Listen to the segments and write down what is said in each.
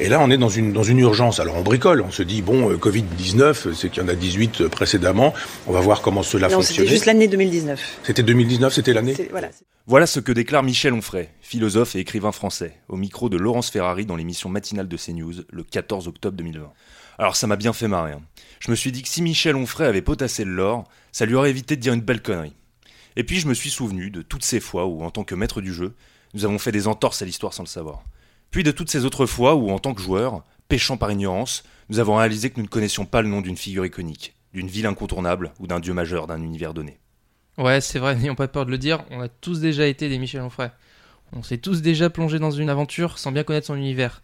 Et là, on est dans une, dans une urgence. Alors, on bricole. On se dit, bon, euh, Covid-19, c'est qu'il y en a 18 euh, précédemment. On va voir comment cela Non, fonctionne. c'était juste l'année 2019. C'était 2019, c'était l'année Voilà. Voilà ce que déclare Michel Onfray, philosophe et écrivain français, au micro de Laurence Ferrari dans l'émission matinale de CNews le 14 octobre 2020. Alors ça m'a bien fait marrer. hein. Je me suis dit que si Michel Onfray avait potassé le lore, ça lui aurait évité de dire une belle connerie. Et puis je me suis souvenu de toutes ces fois où, en tant que maître du jeu, nous avons fait des entorses à l'histoire sans le savoir. Puis de toutes ces autres fois où, en tant que joueur, péchant par ignorance, nous avons réalisé que nous ne connaissions pas le nom d'une figure iconique, d'une ville incontournable ou d'un dieu majeur d'un univers donné. Ouais, c'est vrai, n'ayons pas peur de le dire, on a tous déjà été des Michel Onfray. On s'est tous déjà plongé dans une aventure sans bien connaître son univers.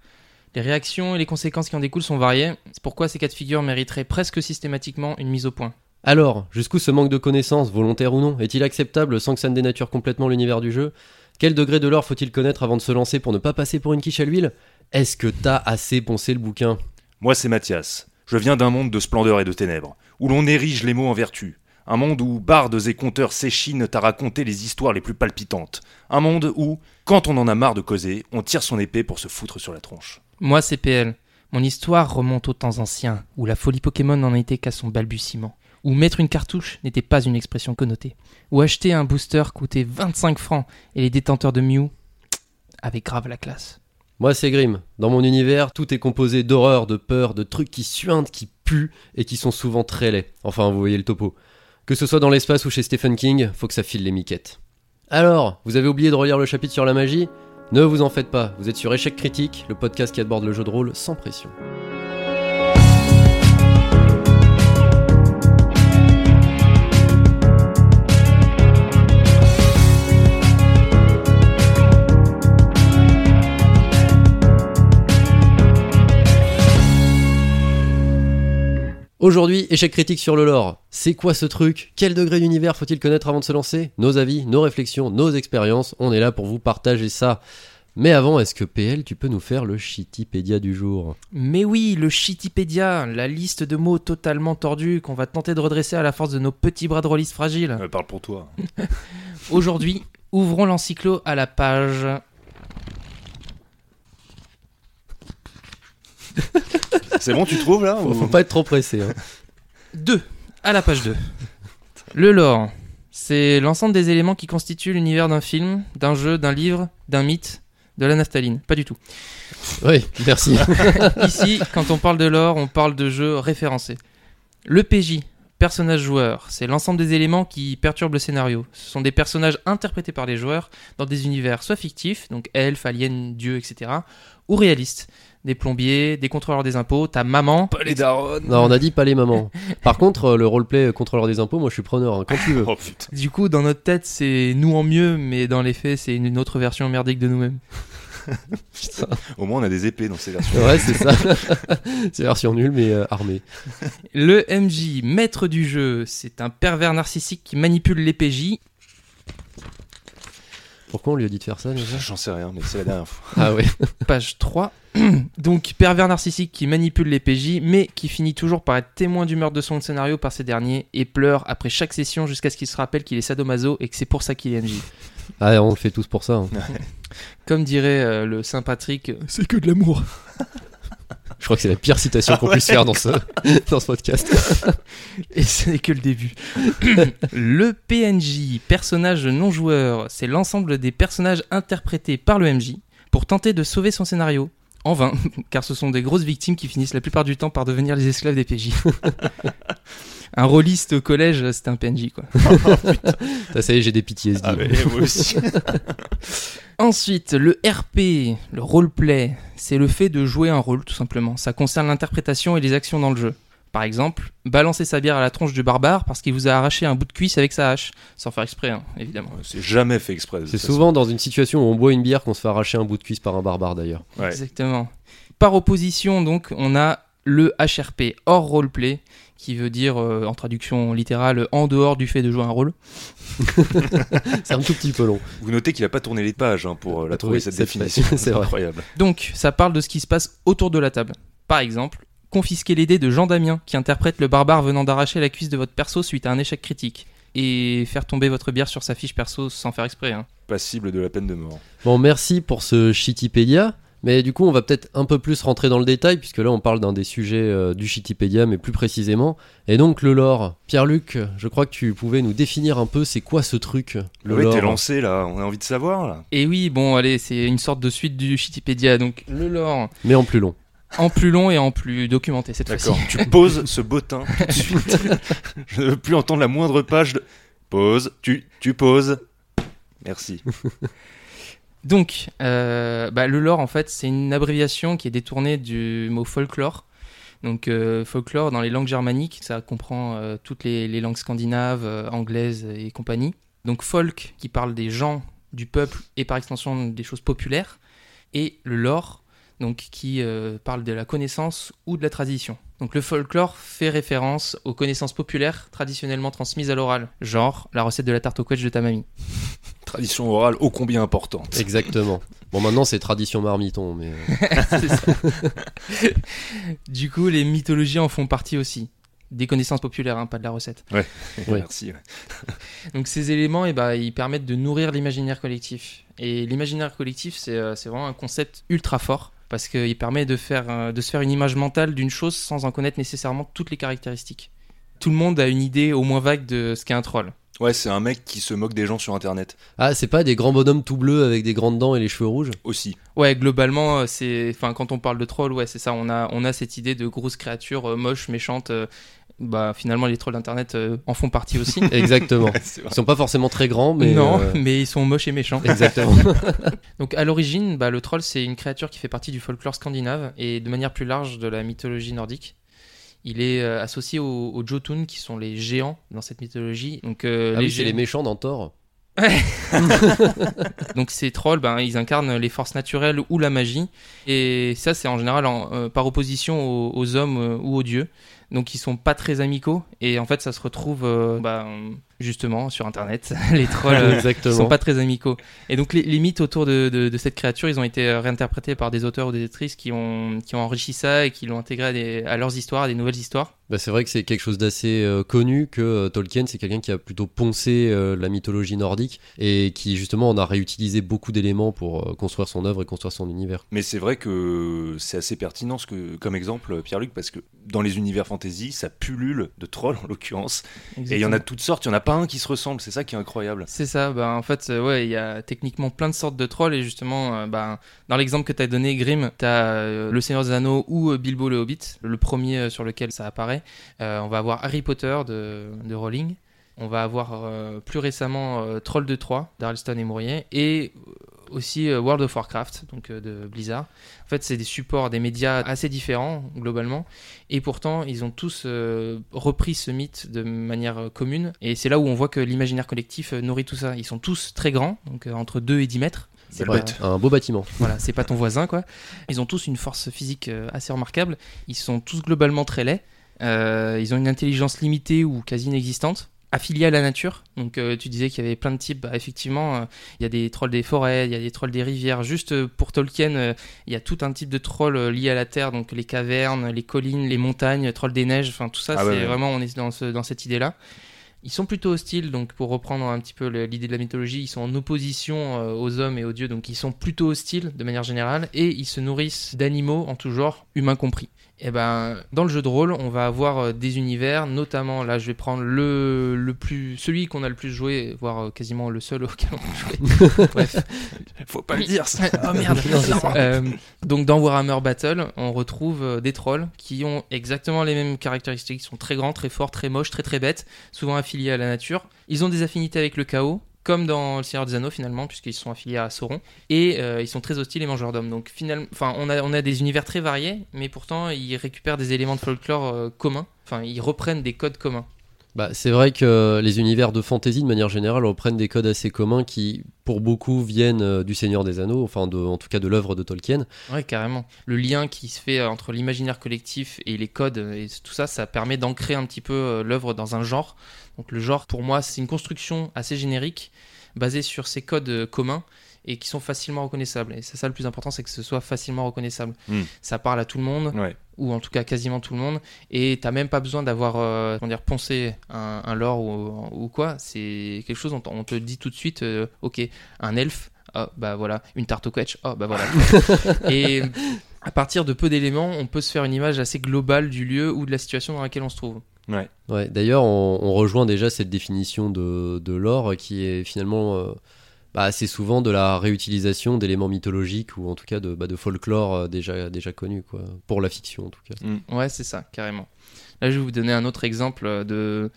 Les réactions et les conséquences qui en découlent sont variées, c'est pourquoi ces cas de figure mériteraient presque systématiquement une mise au point. Alors, jusqu'où ce manque de connaissances, volontaire ou non, est-il acceptable sans que ça ne dénature complètement l'univers du jeu? Quel degré de l'or faut-il connaître avant de se lancer pour ne pas passer pour une quiche à l'huile? Est-ce que t'as assez poncé le bouquin? Moi, c'est Mathias. Je viens d'un monde de splendeur et de ténèbres, où l'on érige les mots en vertu. Un monde où bardes et conteurs s'échinent à raconter les histoires les plus palpitantes. Un monde où, quand on en a marre de causer, on tire son épée pour se foutre sur la tronche. Moi, c'est PL. Mon histoire remonte aux temps anciens, où la folie Pokémon n'en était qu'à son balbutiement, où mettre une cartouche n'était pas une expression connotée, où acheter un booster coûtait 25 francs et les détenteurs de Mew avaient grave la classe. Moi, c'est Grim. Dans mon univers, tout est composé d'horreur, de peur, de trucs qui suintent, qui puent et qui sont souvent très laids. Enfin, vous voyez le topo. Que ce soit dans l'espace ou chez Stephen King, faut que ça file les miquettes. Alors, vous avez oublié de relire le chapitre sur la magie? Ne vous en faites pas, vous êtes sur Échec Critique, le podcast qui aborde le jeu de rôle sans pression. Aujourd'hui, échec critique sur le lore. C'est quoi ce truc? Quel degré d'univers faut-il connaître avant de se lancer? Nos avis, nos réflexions, nos expériences, on est là pour vous partager ça. Mais avant, est-ce que PL, tu peux nous faire le Shitipédia du jour? Mais oui, le Shitipédia, la liste de mots totalement tordus qu'on va tenter de redresser à la force de nos petits bras de rôlistes fragiles. Euh, parle pour toi. Aujourd'hui, ouvrons l'encyclo à la page. C'est bon, tu trouves là faut, ou- faut pas être trop pressé. hein. 2. À la page 2. Le lore. C'est l'ensemble des éléments qui constituent l'univers d'un film, d'un jeu, d'un livre, d'un mythe, de la naphtaline. Pas du tout. Oui, merci. Ici, quand on parle de lore, on parle de jeux référencés. Le PJ, personnage joueur, c'est l'ensemble des éléments qui perturbent le scénario. Ce sont des personnages interprétés par les joueurs dans des univers soit fictifs, donc elfes, aliens, dieux, etc., ou réalistes. Des plombiers, des contrôleurs des impôts, ta maman. Pas les darons. non, on a dit pas les mamans. Par contre, euh, le roleplay contrôleur des impôts, moi je suis preneur, hein, quand tu veux. Oh. Du coup, dans notre tête, c'est nous en mieux, mais dans les faits, c'est une autre version merdique de nous-mêmes. Au moins, on a des épées dans ces versions. Ouais, c'est ça. c'est version nulle, mais euh, armée. Le MJ, maître du jeu, c'est un pervers narcissique qui manipule les PJ. Pourquoi on lui a dit de faire ça déjà? J'en sais rien, mais c'est la dernière fois. Ah ouais. Page 3. Donc, pervers narcissique qui manipule les PJ, mais qui finit toujours par être témoin du meurtre de son scénario par ces derniers et pleure après chaque session jusqu'à ce qu'il se rappelle qu'il est sadomaso et que c'est pour ça qu'il est MJ. Ah, on le fait tous pour ça. hein. Comme dirait euh, le Saint Patrick, c'est que de l'amour. Je crois que c'est la pire citation qu'on puisse faire dans ce, dans ce podcast. Et ce n'est que le début. le PNJ, personnage non joueur, c'est l'ensemble des personnages interprétés par le MJ pour tenter de sauver son scénario. En vain, car ce sont des grosses victimes qui finissent la plupart du temps par devenir les esclaves des PJ. Un rôliste au collège, c'était un PNJ, quoi. Ça, ça y est, j'ai des PTSD. Ah, mais moi aussi. Ensuite, le RP, le roleplay, c'est le fait de jouer un rôle, tout simplement. Ça concerne l'interprétation et les actions dans le jeu. Par exemple, balancer sa bière à la tronche du barbare parce qu'il vous a arraché un bout de cuisse avec sa hache, sans faire exprès, hein, évidemment. C'est jamais fait exprès. C'est souvent dans une situation où on boit une bière qu'on se fait arracher un bout de cuisse par un barbare d'ailleurs. Ouais. Exactement. Par opposition, donc, on a le HRP, hors roleplay, qui veut dire, euh, en traduction littérale, en dehors du fait de jouer un rôle. C'est un tout petit peu long. Vous notez qu'il a pas tourné les pages hein, pour euh, la trouver Oui, cette définition. c'est incroyable. Donc, ça parle de ce qui se passe autour de la table. Par exemple, confisquer les dés de Jean Damien, qui interprète le barbare venant d'arracher la cuisse de votre perso suite à un échec critique. Et faire tomber votre bière sur sa fiche perso sans faire exprès. hein. Passible de la peine de mort. Bon, merci pour ce Shitipédia. Mais du coup, on va peut-être un peu plus rentrer dans le détail, puisque là, on parle d'un des sujets euh, du Shitipédia, mais plus précisément. Et donc, le lore. Pierre-Luc, je crois que tu pouvais nous définir un peu c'est quoi ce truc, le ouais, lore. t'es lancé là, on a envie de savoir là. Et oui, bon, allez, c'est une sorte de suite du Shitipédia. Donc, le lore Mais en plus long. en plus long et en plus documenté cette fois-ci. D'accord, tu poses ce bottin tout de suite. Je ne veux plus entendre la moindre page de. Pause, tu, tu poses. Merci. Donc, euh, bah, le lore, en fait, c'est une abréviation qui est détournée du mot folklore. Donc, euh, folklore, dans les langues germaniques, ça comprend euh, toutes les, les langues scandinaves, anglaises et compagnie. Donc, folk, qui parle des gens, du peuple et par extension des choses populaires. Et le lore, donc, qui euh, parle de la connaissance ou de la tradition. Donc, le folklore fait référence aux connaissances populaires traditionnellement transmises à l'oral, genre la recette de la tarte au quetch de ta mamie. Tradition orale ô combien importante. Exactement. Bon, maintenant, c'est tradition marmiton, mais. euh, C'est ça. du coup, les mythologies en font partie aussi. Des connaissances populaires, hein, pas de la recette. Ouais. Merci. ouais. Donc ces éléments, eh ben, ils permettent de nourrir l'imaginaire collectif. Et l'imaginaire collectif, c'est euh, c'est vraiment un concept ultra fort parce qu'il permet de, faire, euh, de se faire une image mentale d'une chose sans en connaître nécessairement toutes les caractéristiques. Tout le monde a une idée au moins vague de ce qu'est un troll. Ouais, c'est un mec qui se moque des gens sur internet Ah, c'est pas des grands bonhommes tout bleus avec des grandes dents et les cheveux rouges? Aussi. Ouais, globalement, euh, c'est, enfin, quand on parle de troll, ouais, c'est ça. On a, on a cette idée de grosses créatures euh, moches, méchantes. euh, bah, finalement, les trolls d'internet euh, en font partie aussi. Exactement. Ils sont pas forcément très grands, mais. non, euh, mais ils sont moches et méchants. Exactement. Donc à l'origine, bah, le troll c'est une créature qui fait partie du folklore scandinave et de manière plus large de la mythologie nordique. Il est euh, associé aux, aux Jotun qui sont les géants dans cette mythologie. Donc, Ah les oui, méchants dans Thor. Donc ces trolls, ben, ils incarnent les forces naturelles ou la magie. Et ça c'est en général en- euh, par opposition aux, aux hommes euh, ou aux dieux. Donc ils sont pas très amicaux. Et en fait ça se retrouve euh, bah, justement sur internet. les trolls euh, Exactement. sont pas très amicaux. Et donc les, les mythes autour de, de- de cette créature, ils ont été euh, réinterprétés par des auteurs ou des autrices qui ont, qui ont enrichi ça et qui l'ont intégré à, des- à leurs histoires, à des nouvelles histoires. Bah, c'est vrai que c'est quelque chose d'assez euh, connu que euh, Tolkien, c'est quelqu'un qui a plutôt poncé euh, la mythologie nordique et qui justement en a réutilisé beaucoup d'éléments pour euh, construire son œuvre et construire son univers. Mais c'est vrai que c'est assez pertinent ce que, comme exemple, Pierre-Luc, parce que dans les univers fantasy, ça pullule de trolls en l'occurrence. Et il y en a de toutes sortes, il n'y en a pas qui se ressemble, c'est ça qui est incroyable. C'est ça, bah, en fait, euh, ouais, il y a techniquement plein de sortes de trolls et justement, euh, bah, dans l'exemple que tu as donné, Grimm, tu as Le Seigneur des Anneaux ou euh, Bilbo le Hobbit, le premier euh, sur lequel ça apparaît. Euh, on va avoir Harry Potter de, Rowling. On va avoir euh, plus récemment euh, Troll de Troie d'Arlston et Mourier et euh, aussi euh, World of Warcraft donc euh, de Blizzard. En fait, c'est des supports, des médias assez différents globalement et pourtant ils ont tous euh, repris ce mythe de manière commune et c'est là où on voit que l'imaginaire collectif nourrit tout ça. Ils sont tous très grands, donc entre 2 et 10 mètres. C'est pas-. Un beau bâtiment. voilà, c'est pas ton voisin quoi. Ils ont tous une force physique assez remarquable. Ils sont tous globalement très laids. Euh, ils ont une intelligence limitée ou quasi inexistante. Affiliés à la nature. Donc euh, tu disais qu'il y avait plein de types. Bah, effectivement, euh, il y a des trolls des forêts, il y a des trolls des rivières. Juste euh, pour Tolkien, il y a tout un type de trolls liés à la terre. Donc les cavernes, les collines, les montagnes, trolls des neiges. Enfin tout ça, Ah c'est ouais, ouais. vraiment on est dans, ce- dans cette idée-là. Ils sont plutôt hostiles, donc pour reprendre un petit peu l'idée de la mythologie, ils sont en opposition aux hommes et aux dieux, donc ils sont plutôt hostiles de manière générale, et ils se nourrissent d'animaux en tout genre, humains compris. Et ben, dans le jeu de rôle, on va avoir euh, des univers, notamment là, je vais prendre le, le plus, celui qu'on a le plus joué, voire euh, quasiment le seul auquel on a joué. Bref, Faut pas le dire ça. oh merde Euh, Donc dans Warhammer Battle, on retrouve euh, des trolls qui ont exactement les mêmes caractéristiques. Ils sont très grands, très forts, très moches, très très bêtes, souvent affiliés à la nature. Ils ont des affinités avec le chaos, comme dans le Seigneur des Anneaux finalement, puisqu'ils sont affiliés à Sauron. Et euh, ils sont très hostiles et mangeurs d'hommes. Donc finalement, on a, on a des univers très variés, mais pourtant ils récupèrent des éléments de folklore euh, communs. Enfin, ils reprennent des codes communs. Bah, c'est vrai que les univers de fantasy, de manière générale, reprennent des codes assez communs qui, pour beaucoup, viennent euh, du Seigneur des Anneaux, enfin, de, en tout cas de l'œuvre de Tolkien. Ouais, carrément. Le lien qui se fait entre l'imaginaire collectif et les codes et tout ça, ça permet d'ancrer un petit peu euh, l'œuvre dans un genre. Donc le genre, pour moi, c'est une construction assez générique, basée sur ces codes euh, communs et qui sont facilement reconnaissables. Et c'est ça le plus important, c'est que ce soit facilement reconnaissable. Hmm. Ça parle à tout le monde, Ouais. Ou en tout cas quasiment tout le monde, et t'as même pas besoin d'avoir, euh, comment dire, poncé un, un lore ou, ou quoi. C'est quelque chose, on, on te dit tout de suite, euh, ok, un elfe, Ah bah voilà, une tarte au quetch. Ah bah voilà. et à partir de peu d'éléments, on peut se faire une image assez globale du lieu ou de la situation dans laquelle on se trouve. Ouais. Ouais, d'ailleurs, on, on rejoint déjà cette définition de, de l'or qui est finalement euh, bah, assez souvent de la réutilisation d'éléments mythologiques ou en tout cas de, bah, de folklore euh, déjà, déjà connu, quoi, pour la fiction en tout cas. Ouais, c'est ça, carrément. Là, je vais vous donner un autre exemple de.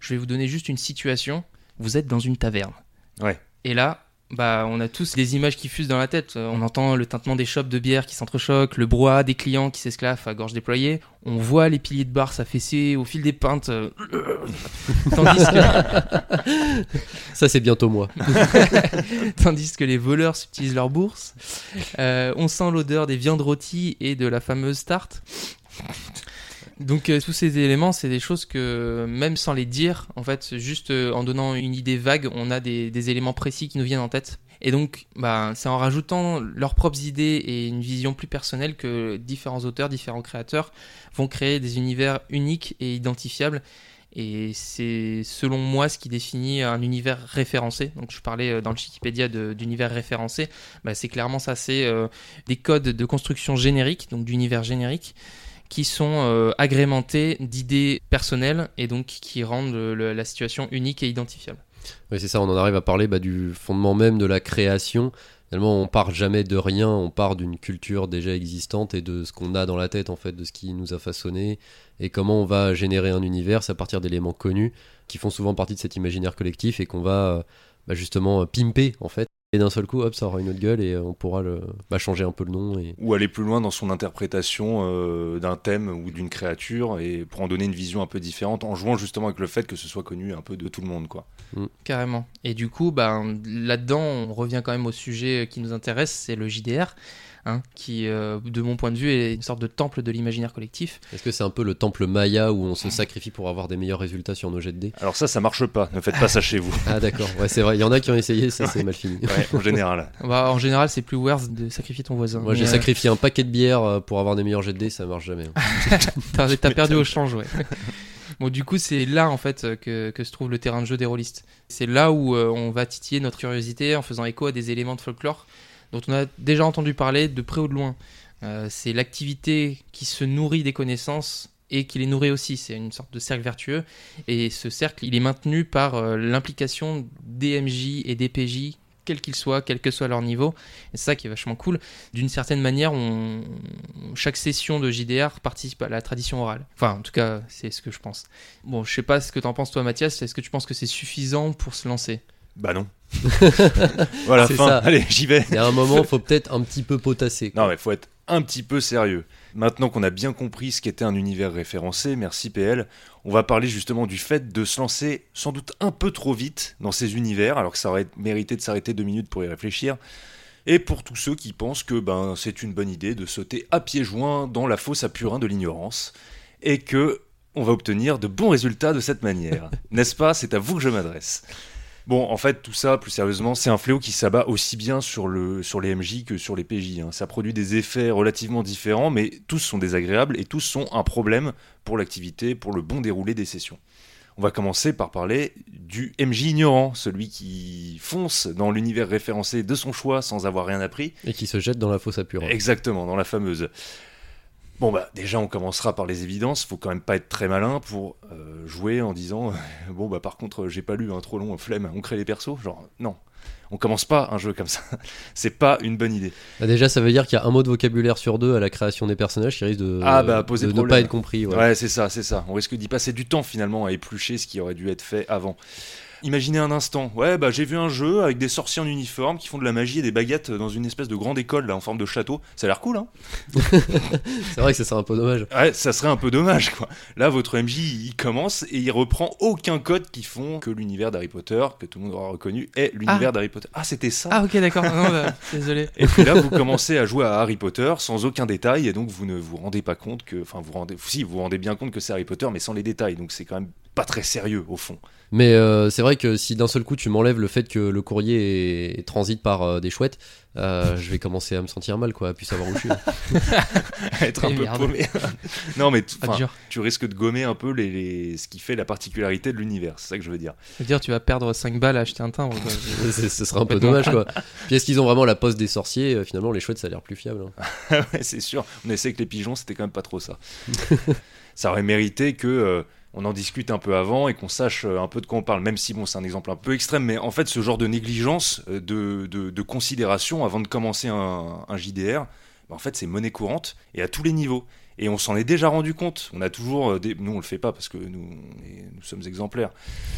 Je vais vous donner juste une situation. Vous êtes dans une taverne. Ouais. Et là, bah, on a tous des images qui fusent dans la tête. On entend le tintement des chopes de bière qui s'entrechoquent, le brouhaha des clients qui s'esclaffent à gorge déployée. On voit les piliers de bar s'affaisser au fil des pintes. euh, tandis, que, Ça, c'est bientôt moi. tandis que les voleurs subtilisent leur bourse. Euh, on sent l'odeur des viandes rôties et de la fameuse tarte. Donc euh, tous ces éléments, c'est des choses que même sans les dire, en fait, juste euh, en donnant une idée vague, on a des, éléments précis qui nous viennent en tête. Et donc, bah, c'est en rajoutant leurs propres idées et une vision plus personnelle que différents auteurs, différents créateurs vont créer des univers uniques et identifiables. Et c'est selon moi ce qui définit un univers référencé. Donc je parlais euh, dans le Wikipédia d'univers référencé. Bah, c'est clairement ça, c'est des codes de construction génériques, donc d'univers générique, qui sont euh, agrémentés d'idées personnelles et donc qui rendent la situation unique et identifiable. Oui, c'est ça, on en arrive à parler bah, du fondement même de la création. Finalement, on part jamais de rien, on part d'une culture déjà existante et de ce qu'on a dans la tête, en fait, de ce qui nous a façonné et comment on va générer un univers à partir d'éléments connus qui font souvent partie de cet imaginaire collectif et qu'on va euh, bah, justement euh, pimper, en fait. Et d'un seul coup, hop, ça aura une autre gueule et euh, on pourra le, bah, changer un peu le nom. Et... Ou aller plus loin dans son interprétation euh, d'un thème ou d'une créature et pour en donner une vision un peu différente en jouant justement avec le fait que ce soit connu un peu de tout le monde quoi. Carrément. Et du coup, ben, là-dedans, on revient quand même au sujet qui nous intéresse, c'est le JDR, hein, qui, euh, de mon point de vue, est une sorte de temple de l'imaginaire collectif. Est-ce que c'est un peu le temple Maya où on se sacrifie pour avoir des meilleurs résultats sur nos jets de dés? Alors ça ça marche pas, ne faites pas ça chez vous. Ah d'accord, ouais, c'est vrai, il y en a qui ont essayé, ça c'est mal fini. Ouais, en général. Bah, en général, c'est plus worth de sacrifier ton voisin. Moi j'ai euh, sacrifié un paquet de bières euh, pour avoir des meilleurs jets de dés, ça marche jamais. hein. T'as perdu au change, ouais. Bon, du coup, c'est là en fait euh, que, que se trouve le terrain de jeu des rôlistes. C'est là où euh, on va titiller notre curiosité en faisant écho à des éléments de folklore dont on a déjà entendu parler de près ou de loin. Euh, c'est l'activité qui se nourrit des connaissances et qui les nourrit aussi. C'est une sorte de cercle vertueux. Et ce cercle, il est maintenu par euh, l'implication des MJ et des PJ, quels qu'ils soient, quel que soit leur niveau. Et c'est ça qui est vachement cool. D'une certaine manière, chaque session de JDR participe à la tradition orale. Enfin, en tout cas, c'est ce que je pense. Bon, je sais pas ce que t'en penses toi, Mathias. Est-ce que tu penses que c'est suffisant pour se lancer? Bah non. voilà, fin. ça. Allez, j'y vais. Il y a un moment, faut peut-être un petit peu potasser. quoi. Non mais faut être un petit peu sérieux. Maintenant qu'on a bien compris ce qu'était un univers référencé, merci PL, on va parler justement du fait de se lancer sans doute un peu trop vite dans ces univers, alors que ça aurait mérité de s'arrêter deux minutes pour y réfléchir. Et pour tous ceux qui pensent que ben, c'est une bonne idée de sauter à pieds joints dans la fosse à purin de l'ignorance, et que on va obtenir de bons résultats de cette manière. N'est-ce pas? C'est à vous que je m'adresse. Bon, en fait, tout ça, plus sérieusement, c'est un fléau qui s'abat aussi bien sur, le, sur les MJ que sur les PJ. hein. Ça produit des effets relativement différents, mais tous sont désagréables et tous sont un problème pour l'activité, pour le bon déroulé des sessions. On va commencer par parler du MJ ignorant, celui qui fonce dans l'univers référencé de son choix sans avoir rien appris. Et qui se jette dans la fosse à purin. Exactement, dans la fameuse. Bon bah déjà on commencera par les évidences, faut quand même pas être très malin pour euh, jouer en disant bon bah par contre j'ai pas lu un trop long flemme, on crée les persos, genre non. On commence pas un jeu comme ça. C'est pas une bonne idée. Bah, déjà, ça veut dire qu'il y a un mot de vocabulaire sur deux à la création des personnages qui risque de, Ah, bah, poser de ne pas être compris. Ouais, ouais. c'est ça, c'est ça. On risque d'y passer du temps finalement à éplucher ce qui aurait dû être fait avant. Imaginez un instant, ouais, bah j'ai vu un jeu avec des sorciers en uniforme qui font de la magie et des baguettes dans une espèce de grande école là en forme de château. Ça a l'air cool, hein C'est vrai que ça serait un peu dommage. Ouais, ça serait un peu dommage, quoi. Là, votre MJ, il commence et il reprend aucun code qui font que l'univers d'Harry Potter, que tout le monde aura reconnu, est l'univers d'Harry Potter. Ah, c'était ça Ah, ok, d'accord. Non, bah, désolé. Et puis là, vous commencez à jouer à Harry Potter sans aucun détail, et donc vous ne vous rendez pas compte que. Enfin, vous rendez. Si, vous vous rendez bien compte que c'est Harry Potter, mais sans les détails. Donc c'est quand même pas très sérieux au fond. Mais euh, c'est vrai que si d'un seul coup tu m'enlèves le fait que le courrier est, transite par euh, des chouettes, euh, je vais commencer à me sentir mal, quoi, à plus savoir où je suis. être un peu merde. paumé. non, mais tu risques de gommer un peu les, les- ce qui fait la particularité de l'univers. C'est ça que je veux dire. Je veux dire, tu vas perdre 5 balles à acheter un timbre. quoi. Ce serait un peu dommage, quoi. Puis est-ce qu'ils ont vraiment la poste des sorciers Finalement, les chouettes, ça a l'air plus fiable. hein. ouais, c'est sûr. On essaie que les pigeons, c'était quand même pas trop ça. ça aurait mérité que euh, on en discute un peu avant et qu'on sache euh, un peu de quoi on parle, même si bon, c'est un exemple un peu extrême, mais en fait, ce genre de négligence, euh, de, de, de considération avant de commencer un, un JDR, bah, en fait, c'est monnaie courante et à tous les niveaux. Et on s'en est déjà rendu compte. On a toujours, euh, des... nous on le fait pas parce que nous, est- nous sommes exemplaires,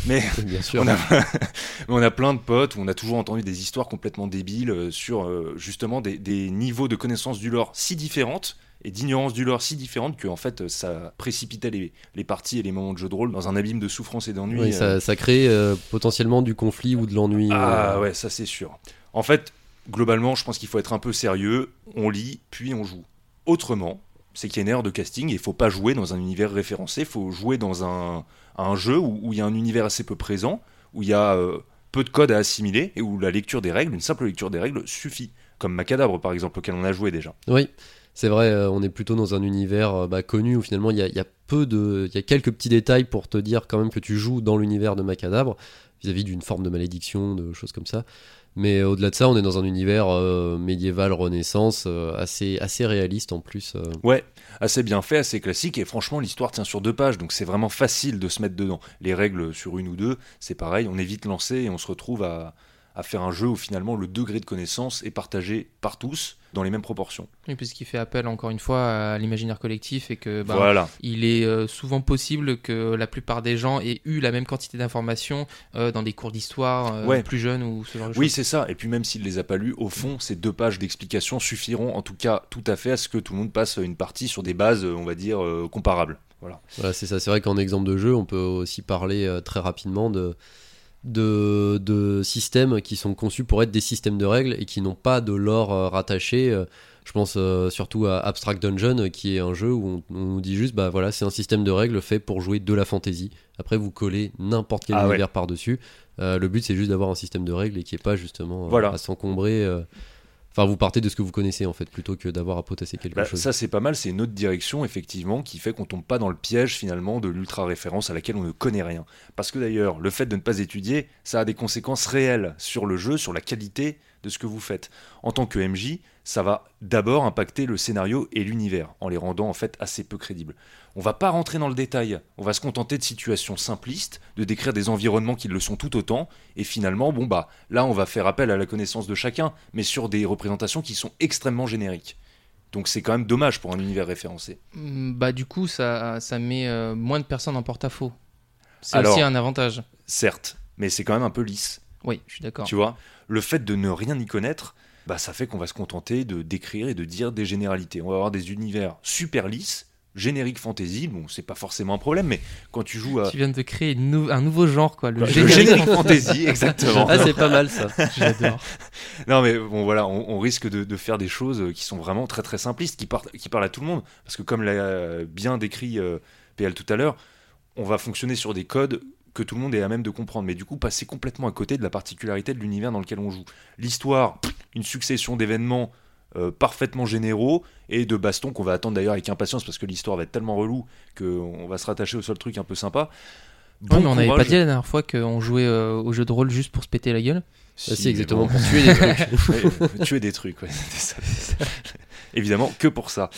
mais Bien sûr. on a, on a plein de potes où on a toujours entendu des histoires complètement débiles sur justement des, des niveaux de connaissance du lore si différentes et d'ignorance du lore si différentes que en fait euh, ça précipitait les, les parties et les moments de jeu de rôle dans un abîme de souffrance et d'ennui. Oui, euh. ça, ça crée euh, potentiellement du conflit ou de l'ennui. Ah euh, ouais, ça c'est sûr. En fait, globalement, je pense qu'il faut être un peu sérieux. On lit, puis on joue. Autrement, c'est qu'il y a une erreur de casting et il faut pas jouer dans un univers référencé. Il faut jouer dans un, un jeu où, il y a un univers assez peu présent, où il y a euh, peu de code à assimiler et où la lecture des règles, une simple lecture des règles suffit. Comme Macadabre par exemple, auquel on a joué déjà. Oui, c'est vrai, euh, on est plutôt dans un univers euh, bah, connu où finalement il y a, peu. Il y a quelques petits détails pour te dire quand même que tu joues dans l'univers de Macadabre, vis-à-vis d'une forme de malédiction, de choses comme ça. Mais euh, au-delà de ça, on est dans un univers médiéval, renaissance, assez, assez réaliste en plus. Ouais, assez bien fait, assez classique, et franchement, l'histoire tient sur deux pages, donc c'est vraiment facile de se mettre dedans. Les règles sur une ou deux, c'est pareil, on est vite lancé et on se retrouve à, à faire un jeu où finalement le degré de connaissance est partagé par tous dans les mêmes proportions. Et puisqu'il fait appel encore une fois à l'imaginaire collectif et que bah, voilà. il est euh, souvent possible que la plupart des gens aient eu la même quantité d'informations euh, dans des cours d'histoire euh, Ouais. plus jeunes ou ce genre de Oui, c'est ça. Et puis même s'il les a pas lus, au fond, ces deux pages d'explication suffiront, en tout cas, tout à fait à ce que tout le monde passe une partie sur des bases, on va dire, euh, comparables. Voilà. Voilà, c'est ça. C'est vrai qu'en exemple de jeu, on peut aussi parler euh, très rapidement de, de, de systèmes qui sont conçus pour être des systèmes de règles et qui n'ont pas de lore euh, rattaché. Euh, Je pense euh, surtout à Abstract Dungeon, qui est un jeu où on, on nous dit juste, bah voilà, c'est un système de règles fait pour jouer de la fantasy. Après, vous collez n'importe quel Ah ouais. univers par-dessus. Euh, le but, c'est juste d'avoir un système de règles et qui est pas justement euh, Voilà. à s'encombrer. Enfin, vous partez de ce que vous connaissez en fait, plutôt que d'avoir à potasser quelque Bah, chose. ça, c'est pas mal. C'est une autre direction, effectivement, qui fait qu'on tombe pas dans le piège, finalement, de l'ultra-référence à laquelle on ne connaît rien. Parce que d'ailleurs, le fait de ne pas étudier, ça a des conséquences réelles sur le jeu, sur la qualité de ce que vous faites. En tant que MJ, ça va d'abord impacter le scénario et l'univers, en les rendant en fait assez peu crédibles. On va pas rentrer dans le détail, on va se contenter de situations simplistes, de décrire des environnements qui le sont tout autant, et finalement, bon bah, là on va faire appel à la connaissance de chacun, mais sur des représentations qui sont extrêmement génériques. Donc c'est quand même dommage pour un univers référencé. Mm, Bah du coup, ça, ça met euh, moins de personnes en porte-à-faux. C'est aussi un avantage. Certes, mais c'est quand même un peu lisse. Oui, je suis d'accord. Tu vois Le fait de ne rien y connaître, bah, ça fait qu'on va se contenter de décrire et de dire des généralités. On va avoir des univers super lisses, générique fantasy. Bon, c'est pas forcément un problème, mais quand tu joues à. Tu viens de créer nou- un nouveau genre, quoi, le Le générique. générique fantasy, exactement. Ah, c'est pas mal ça. J'adore. Non, mais bon, voilà, on, on risque de, de faire des choses qui sont vraiment très très simplistes, qui, partent- qui parlent à tout le monde. Parce que, comme l'a bien décrit euh, PL tout à l'heure, on va fonctionner sur des codes que tout le monde est à même de comprendre. Mais du coup, passer complètement à côté de la particularité de l'univers dans lequel on joue. L'histoire, une succession d'événements euh, parfaitement généraux et de bastons qu'on va attendre d'ailleurs avec impatience parce que l'histoire va être tellement relou qu'on va se rattacher au seul truc un peu sympa. Ouais, mais on n'avait pas dit la dernière fois qu'on jouait euh, au jeu de rôle juste pour se péter la gueule. Si, mais exactement, bon. pour tuer des trucs. Ouais, tuer des trucs, ouais, c'était ça, c'était ça. Évidemment, que pour ça.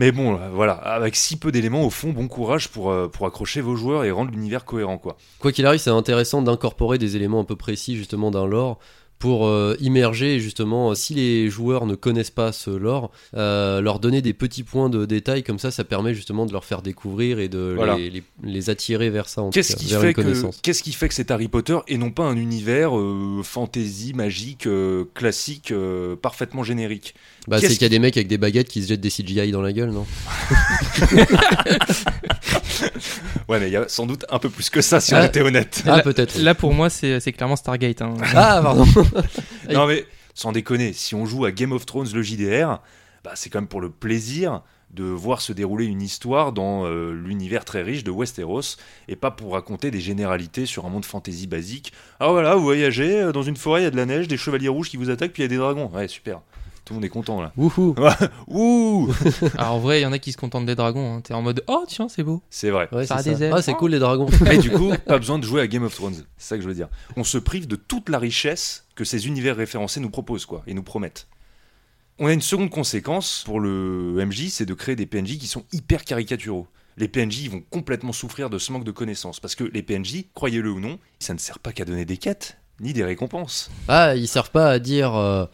Mais bon, euh, voilà, avec si peu d'éléments, au fond, bon courage pour, euh, pour accrocher vos joueurs et rendre l'univers cohérent, quoi. Quoi qu'il arrive, c'est intéressant d'incorporer des éléments un peu précis justement d'un lore pour euh, immerger justement, euh, si les joueurs ne connaissent pas ce lore, euh, leur donner des petits points de détail comme ça, ça permet justement de leur faire découvrir et de Voilà. les, les- les attirer vers ça, en tout Qu'est-ce cas, qui, vers fait une que, connaissance. qu'est-ce qui fait que c'est Harry Potter et non pas un univers euh, fantasy, magique, euh, classique, euh, parfaitement générique? Bah, c'est qu'il y a des mecs avec des baguettes qui se jettent des CGI dans la gueule, non? Ouais, mais il y a sans doute un peu plus que ça, si on Ah. était honnête. Ah, peut-être. Là, pour moi, c'est c'est clairement Stargate. hein. Ah, pardon. Non mais sans déconner, si on joue à Game of Thrones le JDR, bah, c'est quand même pour le plaisir de voir se dérouler une histoire dans euh, l'univers très riche de Westeros et pas pour raconter des généralités sur un monde fantasy basique. Ah voilà, vous voyagez euh, dans une forêt, il y a de la neige, des chevaliers rouges qui vous attaquent, puis il y a des dragons. Ouais, super. Tout le monde est content là. Wouhou Ouh Alors en vrai, il y en a qui se contentent des dragons. hein. T'es en mode oh tiens, c'est beau. C'est vrai. Ouais, Ça c'est a des ailes. Ah, c'est cool les dragons. Et du coup, pas besoin de jouer à Game of Thrones. C'est ça que je veux dire. On se prive de toute la richesse que ces univers référencés nous proposent, quoi, et nous promettent. On a une seconde conséquence pour le MJ, c'est de créer des PNJ qui sont hyper caricaturaux. Les PNJ ils vont complètement souffrir de ce manque de connaissances, parce que les PNJ, croyez-le ou non, ça ne sert pas qu'à donner des quêtes, ni des récompenses. Ah, ils servent pas à dire. euh,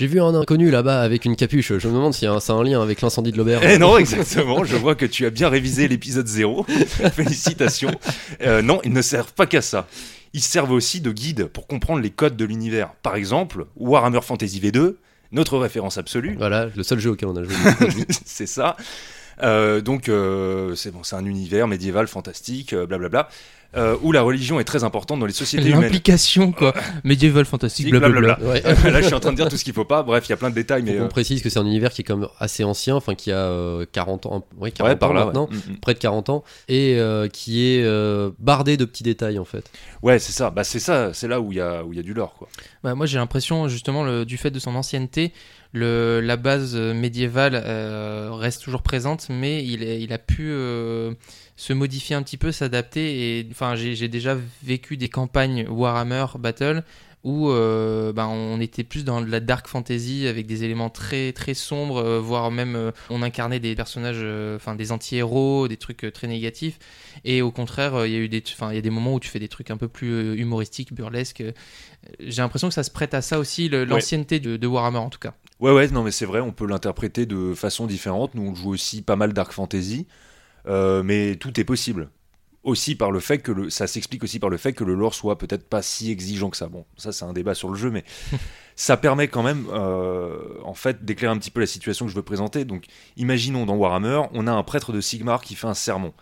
J'ai vu un inconnu là-bas avec une capuche. Je me demande si c'est un lien avec l'incendie de l'auberge. Eh non, exactement, je vois que tu as bien révisé l'épisode 0. Félicitations. Euh, non, ils ne servent pas qu'à ça. Ils servent aussi de guide pour comprendre les codes de l'univers. Par exemple, Warhammer Fantasy V2, notre référence absolue, Voilà, le seul jeu auquel on a joué. c'est ça. Euh, donc, euh, c'est bon, c'est un univers médiéval fantastique, blablabla, euh, où la religion est très importante dans les sociétés humaines. L'implication quoi. Médiéval fantastique, blablabla. Blablabla. Ouais. Là, je suis en train de dire tout ce qu'il faut pas. Bref, il y a plein de détails, mais Faut qu'on euh, précise que c'est un univers qui est quand même assez ancien, enfin qui a euh, 40 ans, ouais, 40 ouais, par ans là. maintenant, Mm, mm. près de 40 ans, et euh, qui est euh, bardé de petits détails en fait. Ouais, c'est ça. Bah, c'est ça. C'est là où il y a où il y a du lore, quoi. Bah, moi j'ai l'impression justement le- du fait de son ancienneté, le, la base euh, médiévale euh, reste toujours présente, mais il, il a pu euh, se modifier un petit peu, s'adapter. Et enfin j'ai déjà vécu des campagnes Warhammer Battle où euh, bah, on était plus dans de la dark fantasy avec des éléments très très sombres, euh, voire même euh, on incarnait des personnages, euh, enfin des anti-héros, des trucs très négatifs. Et au contraire, il y a eu des, enfin il y a des moments où tu fais des trucs un peu plus humoristiques, burlesques. J'ai l'impression que ça se prête à ça aussi, l'ancienneté de, de Warhammer en tout cas. Ouais, ouais, non, mais c'est vrai, on peut l'interpréter de façon différente. Nous, on joue aussi pas mal Dark Fantasy, euh, mais tout est possible. Aussi par le fait que le, ça s'explique aussi par le fait que le lore soit peut-être pas si exigeant que ça. Bon, ça c'est un débat sur le jeu, mais ça permet quand même, euh, en fait, d'éclairer un petit peu la situation que je veux présenter. Donc, imaginons dans Warhammer, on a un prêtre de Sigmar qui fait un sermon.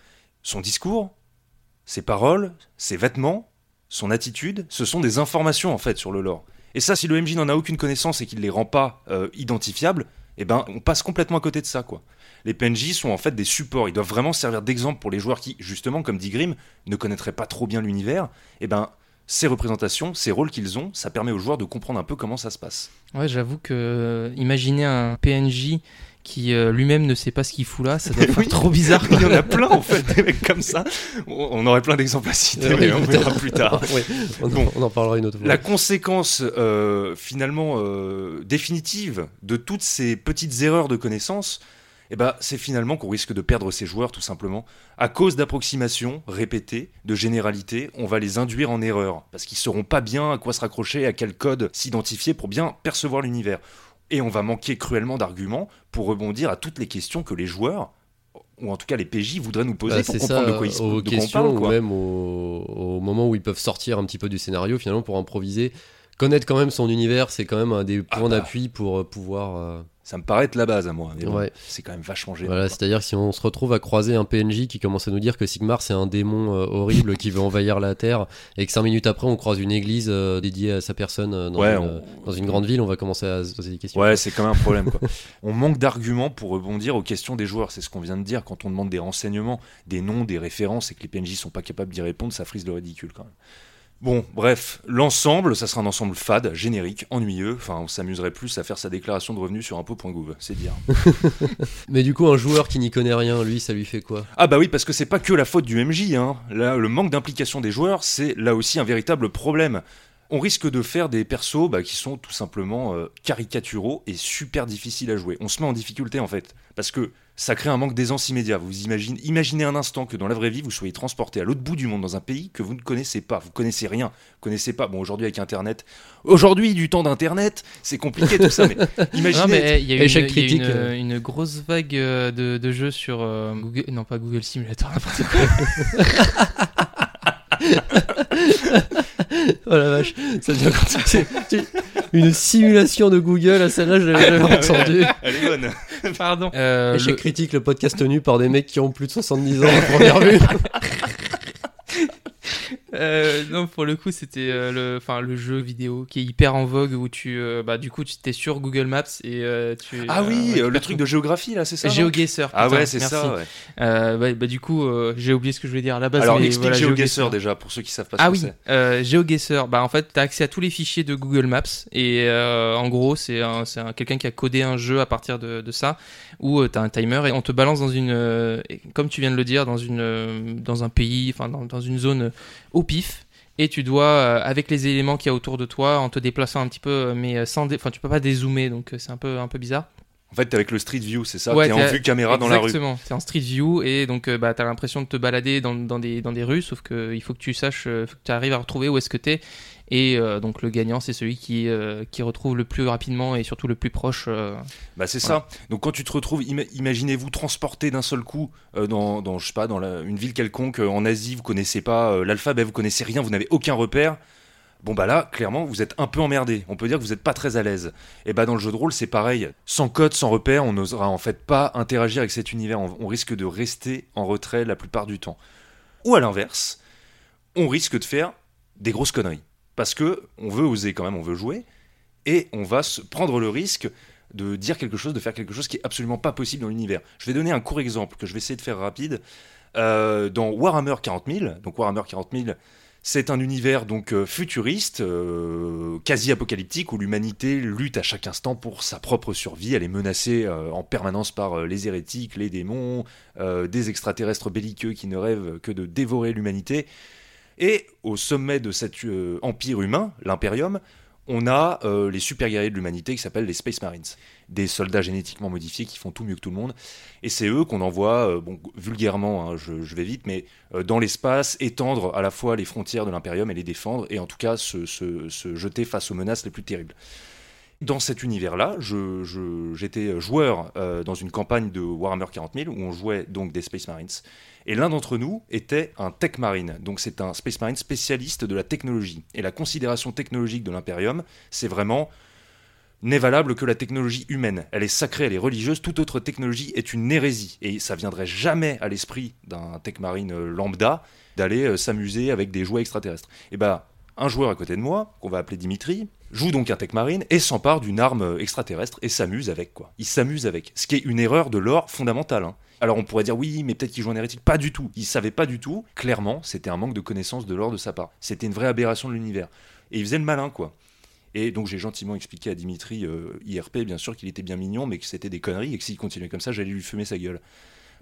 Son discours, ses paroles, ses vêtements, son attitude, ce sont des informations en fait sur le lore. Et ça, si le MJ n'en a aucune connaissance et qu'il les rend pas euh, identifiables, eh ben, on passe complètement à côté de ça, quoi. Les PNJ sont en fait des supports. Ils doivent vraiment servir d'exemple pour les joueurs qui, justement, comme dit Grimm, ne connaîtraient pas trop bien l'univers. Eh ben, ces représentations, ces rôles qu'ils ont, ça permet aux joueurs de comprendre un peu comment ça se passe. Ouais, j'avoue que euh, imaginer un PNJ qui euh, lui-même ne sait pas ce qu'il fout là, ça doit Oui. trop bizarre. Il y en a plein, en fait, des mecs comme ça. On aurait plein d'exemples à citer, mais on verra plus tard. Ouais, on, Bon. on en parlera une autre fois. La conséquence euh, finalement euh, définitive de toutes ces petites erreurs de connaissance, eh ben, c'est finalement qu'on risque de perdre ces joueurs tout simplement. À cause d'approximations répétées, de généralités, on va les induire en erreur, parce qu'ils sauront pas bien à quoi se raccrocher, à quel code s'identifier pour bien percevoir l'univers. Et on va manquer cruellement d'arguments pour rebondir à toutes les questions que les joueurs, ou en tout cas les PJ, voudraient nous poser Bah, pour c'est comprendre ça, de quoi, ils, aux de quoi on questions ou même au, au moment où ils peuvent sortir un petit peu du scénario finalement pour improviser. Connaître quand même son univers, c'est quand même un des Ah points bah. d'appui pour euh, pouvoir. euh, Ça me paraît être la base à moi, mais bon, Ouais. c'est quand même vachement génial. Voilà, c'est-à-dire si on se retrouve à croiser un PNJ qui commence à nous dire que Sigmar c'est un démon euh, horrible qui veut envahir la Terre et que cinq minutes après on croise une église euh, dédiée à sa personne euh, dans, Ouais, une, on- euh, dans une grande ville, on va commencer à se poser des questions. Ouais, c'est quand même un problème. Quoi. on manque d'arguments pour rebondir aux questions des joueurs. C'est ce qu'on vient de dire. Quand on demande des renseignements, des noms, des références et que les PNJ sont pas capables d'y répondre, ça frise le ridicule quand même. Bon, bref, l'ensemble, ça sera un ensemble fade, générique, ennuyeux. Enfin, on s'amuserait plus à faire sa déclaration de revenus sur impôt.gouv, c'est dire. Mais du coup, un joueur qui n'y connaît rien, lui, ça lui fait quoi? Ah bah oui, parce que c'est pas que la faute du MJ. Hein. Là, le manque d'implication des joueurs, c'est là aussi un véritable problème. On risque de faire des persos bah, qui sont tout simplement euh, caricaturaux et super difficiles à jouer. On se met en difficulté en fait, parce que ça crée un manque d'aisance immédiat. Vous imaginez, imaginez un instant que dans la vraie vie, vous soyez transporté à l'autre bout du monde dans un pays que vous ne connaissez pas. Vous connaissez rien, vous connaissez pas. Bon, aujourd'hui avec Internet, aujourd'hui du temps d'Internet, c'est compliqué tout ça. Mais imaginez. Eh, il y a eu une, il y a eu critique, une, euh. une grosse vague euh, de, de jeux sur euh, Google, non pas Google Simulator, n'importe quoi. Oh la vache, ça devient comme ça. C'est une simulation de Google, à celle-là, je l'avais jamais entendu. Elle est bonne. Pardon. Euh, Échec le- critique, le podcast tenu par des mecs qui ont plus de 70 ans à première vue. Euh, non, pour le coup, c'était euh, le, enfin, le jeu vidéo qui est hyper en vogue où tu, euh, bah, du coup, tu étais sur Google Maps et euh, tu. Ah oui, ouais, tu le truc de géographie là, c'est ça GeoGuessr. Ah ouais, c'est ça. ouais. Bah, du coup, j'ai oublié ce que je voulais dire à la base. Alors mais explique voilà, GeoGuessr déjà pour ceux qui savent pas ce Ah que oui, GeoGuessr, bah en fait, tu as accès à tous les fichiers de Google Maps et en gros, c'est un, c'est un- quelqu'un qui a codé un jeu à partir de, de ça où tu as un timer et on te balance dans une, comme tu viens de le dire, dans, une, dans un pays, enfin dans, dans une zone au pif. Et tu dois, euh, avec les éléments qu'il y a autour de toi, en te déplaçant un petit peu, euh, mais sans, dé- enfin, tu peux pas dézoomer, donc euh, c'est un peu, un peu bizarre. En fait, t'es avec le Street View, c'est ça? Ouais, T'es en t'es- vue caméra dans la rue. Exactement, c'est en street view et donc euh, bah, tu as l'impression de te balader dans, dans des, dans des rues, sauf qu'il faut que tu saches, euh, faut que tu arrives à retrouver où est-ce que tu es. Et euh, donc le gagnant, c'est celui qui, euh, qui retrouve le plus rapidement et surtout le plus proche. euh, Bah c'est Voilà. ça. Donc quand tu te retrouves, ima- imaginez-vous transporté d'un seul coup dans, dans, je sais pas, dans la- une ville quelconque en Asie, vous connaissez pas l'alphabet, vous connaissez rien, vous n'avez aucun repère. Bon bah là, clairement, vous êtes un peu emmerdé. On peut dire que vous n'êtes pas très à l'aise. Et bah dans le jeu de rôle, c'est pareil. Sans code, sans repère, on n'osera en fait pas interagir avec cet univers. On, on risque de rester en retrait la plupart du temps. Ou à l'inverse, on risque de faire des grosses conneries. Parce que on veut oser quand même, on veut jouer, et on va se prendre le risque de dire quelque chose, de faire quelque chose qui est absolument pas possible dans l'univers. Je vais donner un court exemple que je vais essayer de faire rapide. Euh, dans Warhammer 40 000, donc Warhammer 40 000, c'est un univers donc euh, futuriste, euh, quasi apocalyptique, où l'humanité lutte à chaque instant pour sa propre survie. Elle est menacée en permanence par les hérétiques, les démons, des extraterrestres belliqueux qui ne rêvent que de dévorer l'humanité. Et au sommet de cet euh, empire humain, l'impérium, on a euh, les super guerriers de l'humanité qui s'appellent les Space Marines, des soldats génétiquement modifiés qui font tout mieux que tout le monde. Et c'est eux qu'on envoie, euh, vulgairement, hein, je, vais vite, mais dans l'espace, étendre à la fois les frontières de l'impérium et les défendre, et en tout cas se, se- jeter face aux menaces les plus terribles. Dans cet univers-là, j'étais joueur dans une campagne de Warhammer 40 000 où on jouait donc des Space Marines. Et l'un d'entre nous était un Tech Marine. Donc c'est un Space Marine spécialiste de la technologie. Et la considération technologique de l'Imperium, c'est vraiment n'est valable que la technologie humaine. Elle est sacrée, elle est religieuse. Toute autre technologie est une hérésie. Et ça viendrait jamais à l'esprit d'un Tech Marine euh, lambda d'aller euh, s'amuser avec des jouets extraterrestres. Et ben, un joueur à côté de moi, qu'on va appeler Dimitri, joue donc un Tech Marine et s'empare d'une arme euh, extraterrestre et s'amuse avec quoi. Il s'amuse avec. Ce qui est une erreur de l'or fondamentale. hein. Alors on pourrait dire oui, mais peut-être qu'il joue en hérétique. Pas du tout. Il savait pas du tout. Clairement, c'était un manque de connaissance de l'or de sa part. C'était une vraie aberration de l'univers. Et il faisait le malin quoi. Et donc j'ai gentiment expliqué à Dimitri, euh, IRP, bien sûr, qu'il était bien mignon, mais que c'était des conneries et que s'il continuait comme ça, j'allais lui fumer sa gueule.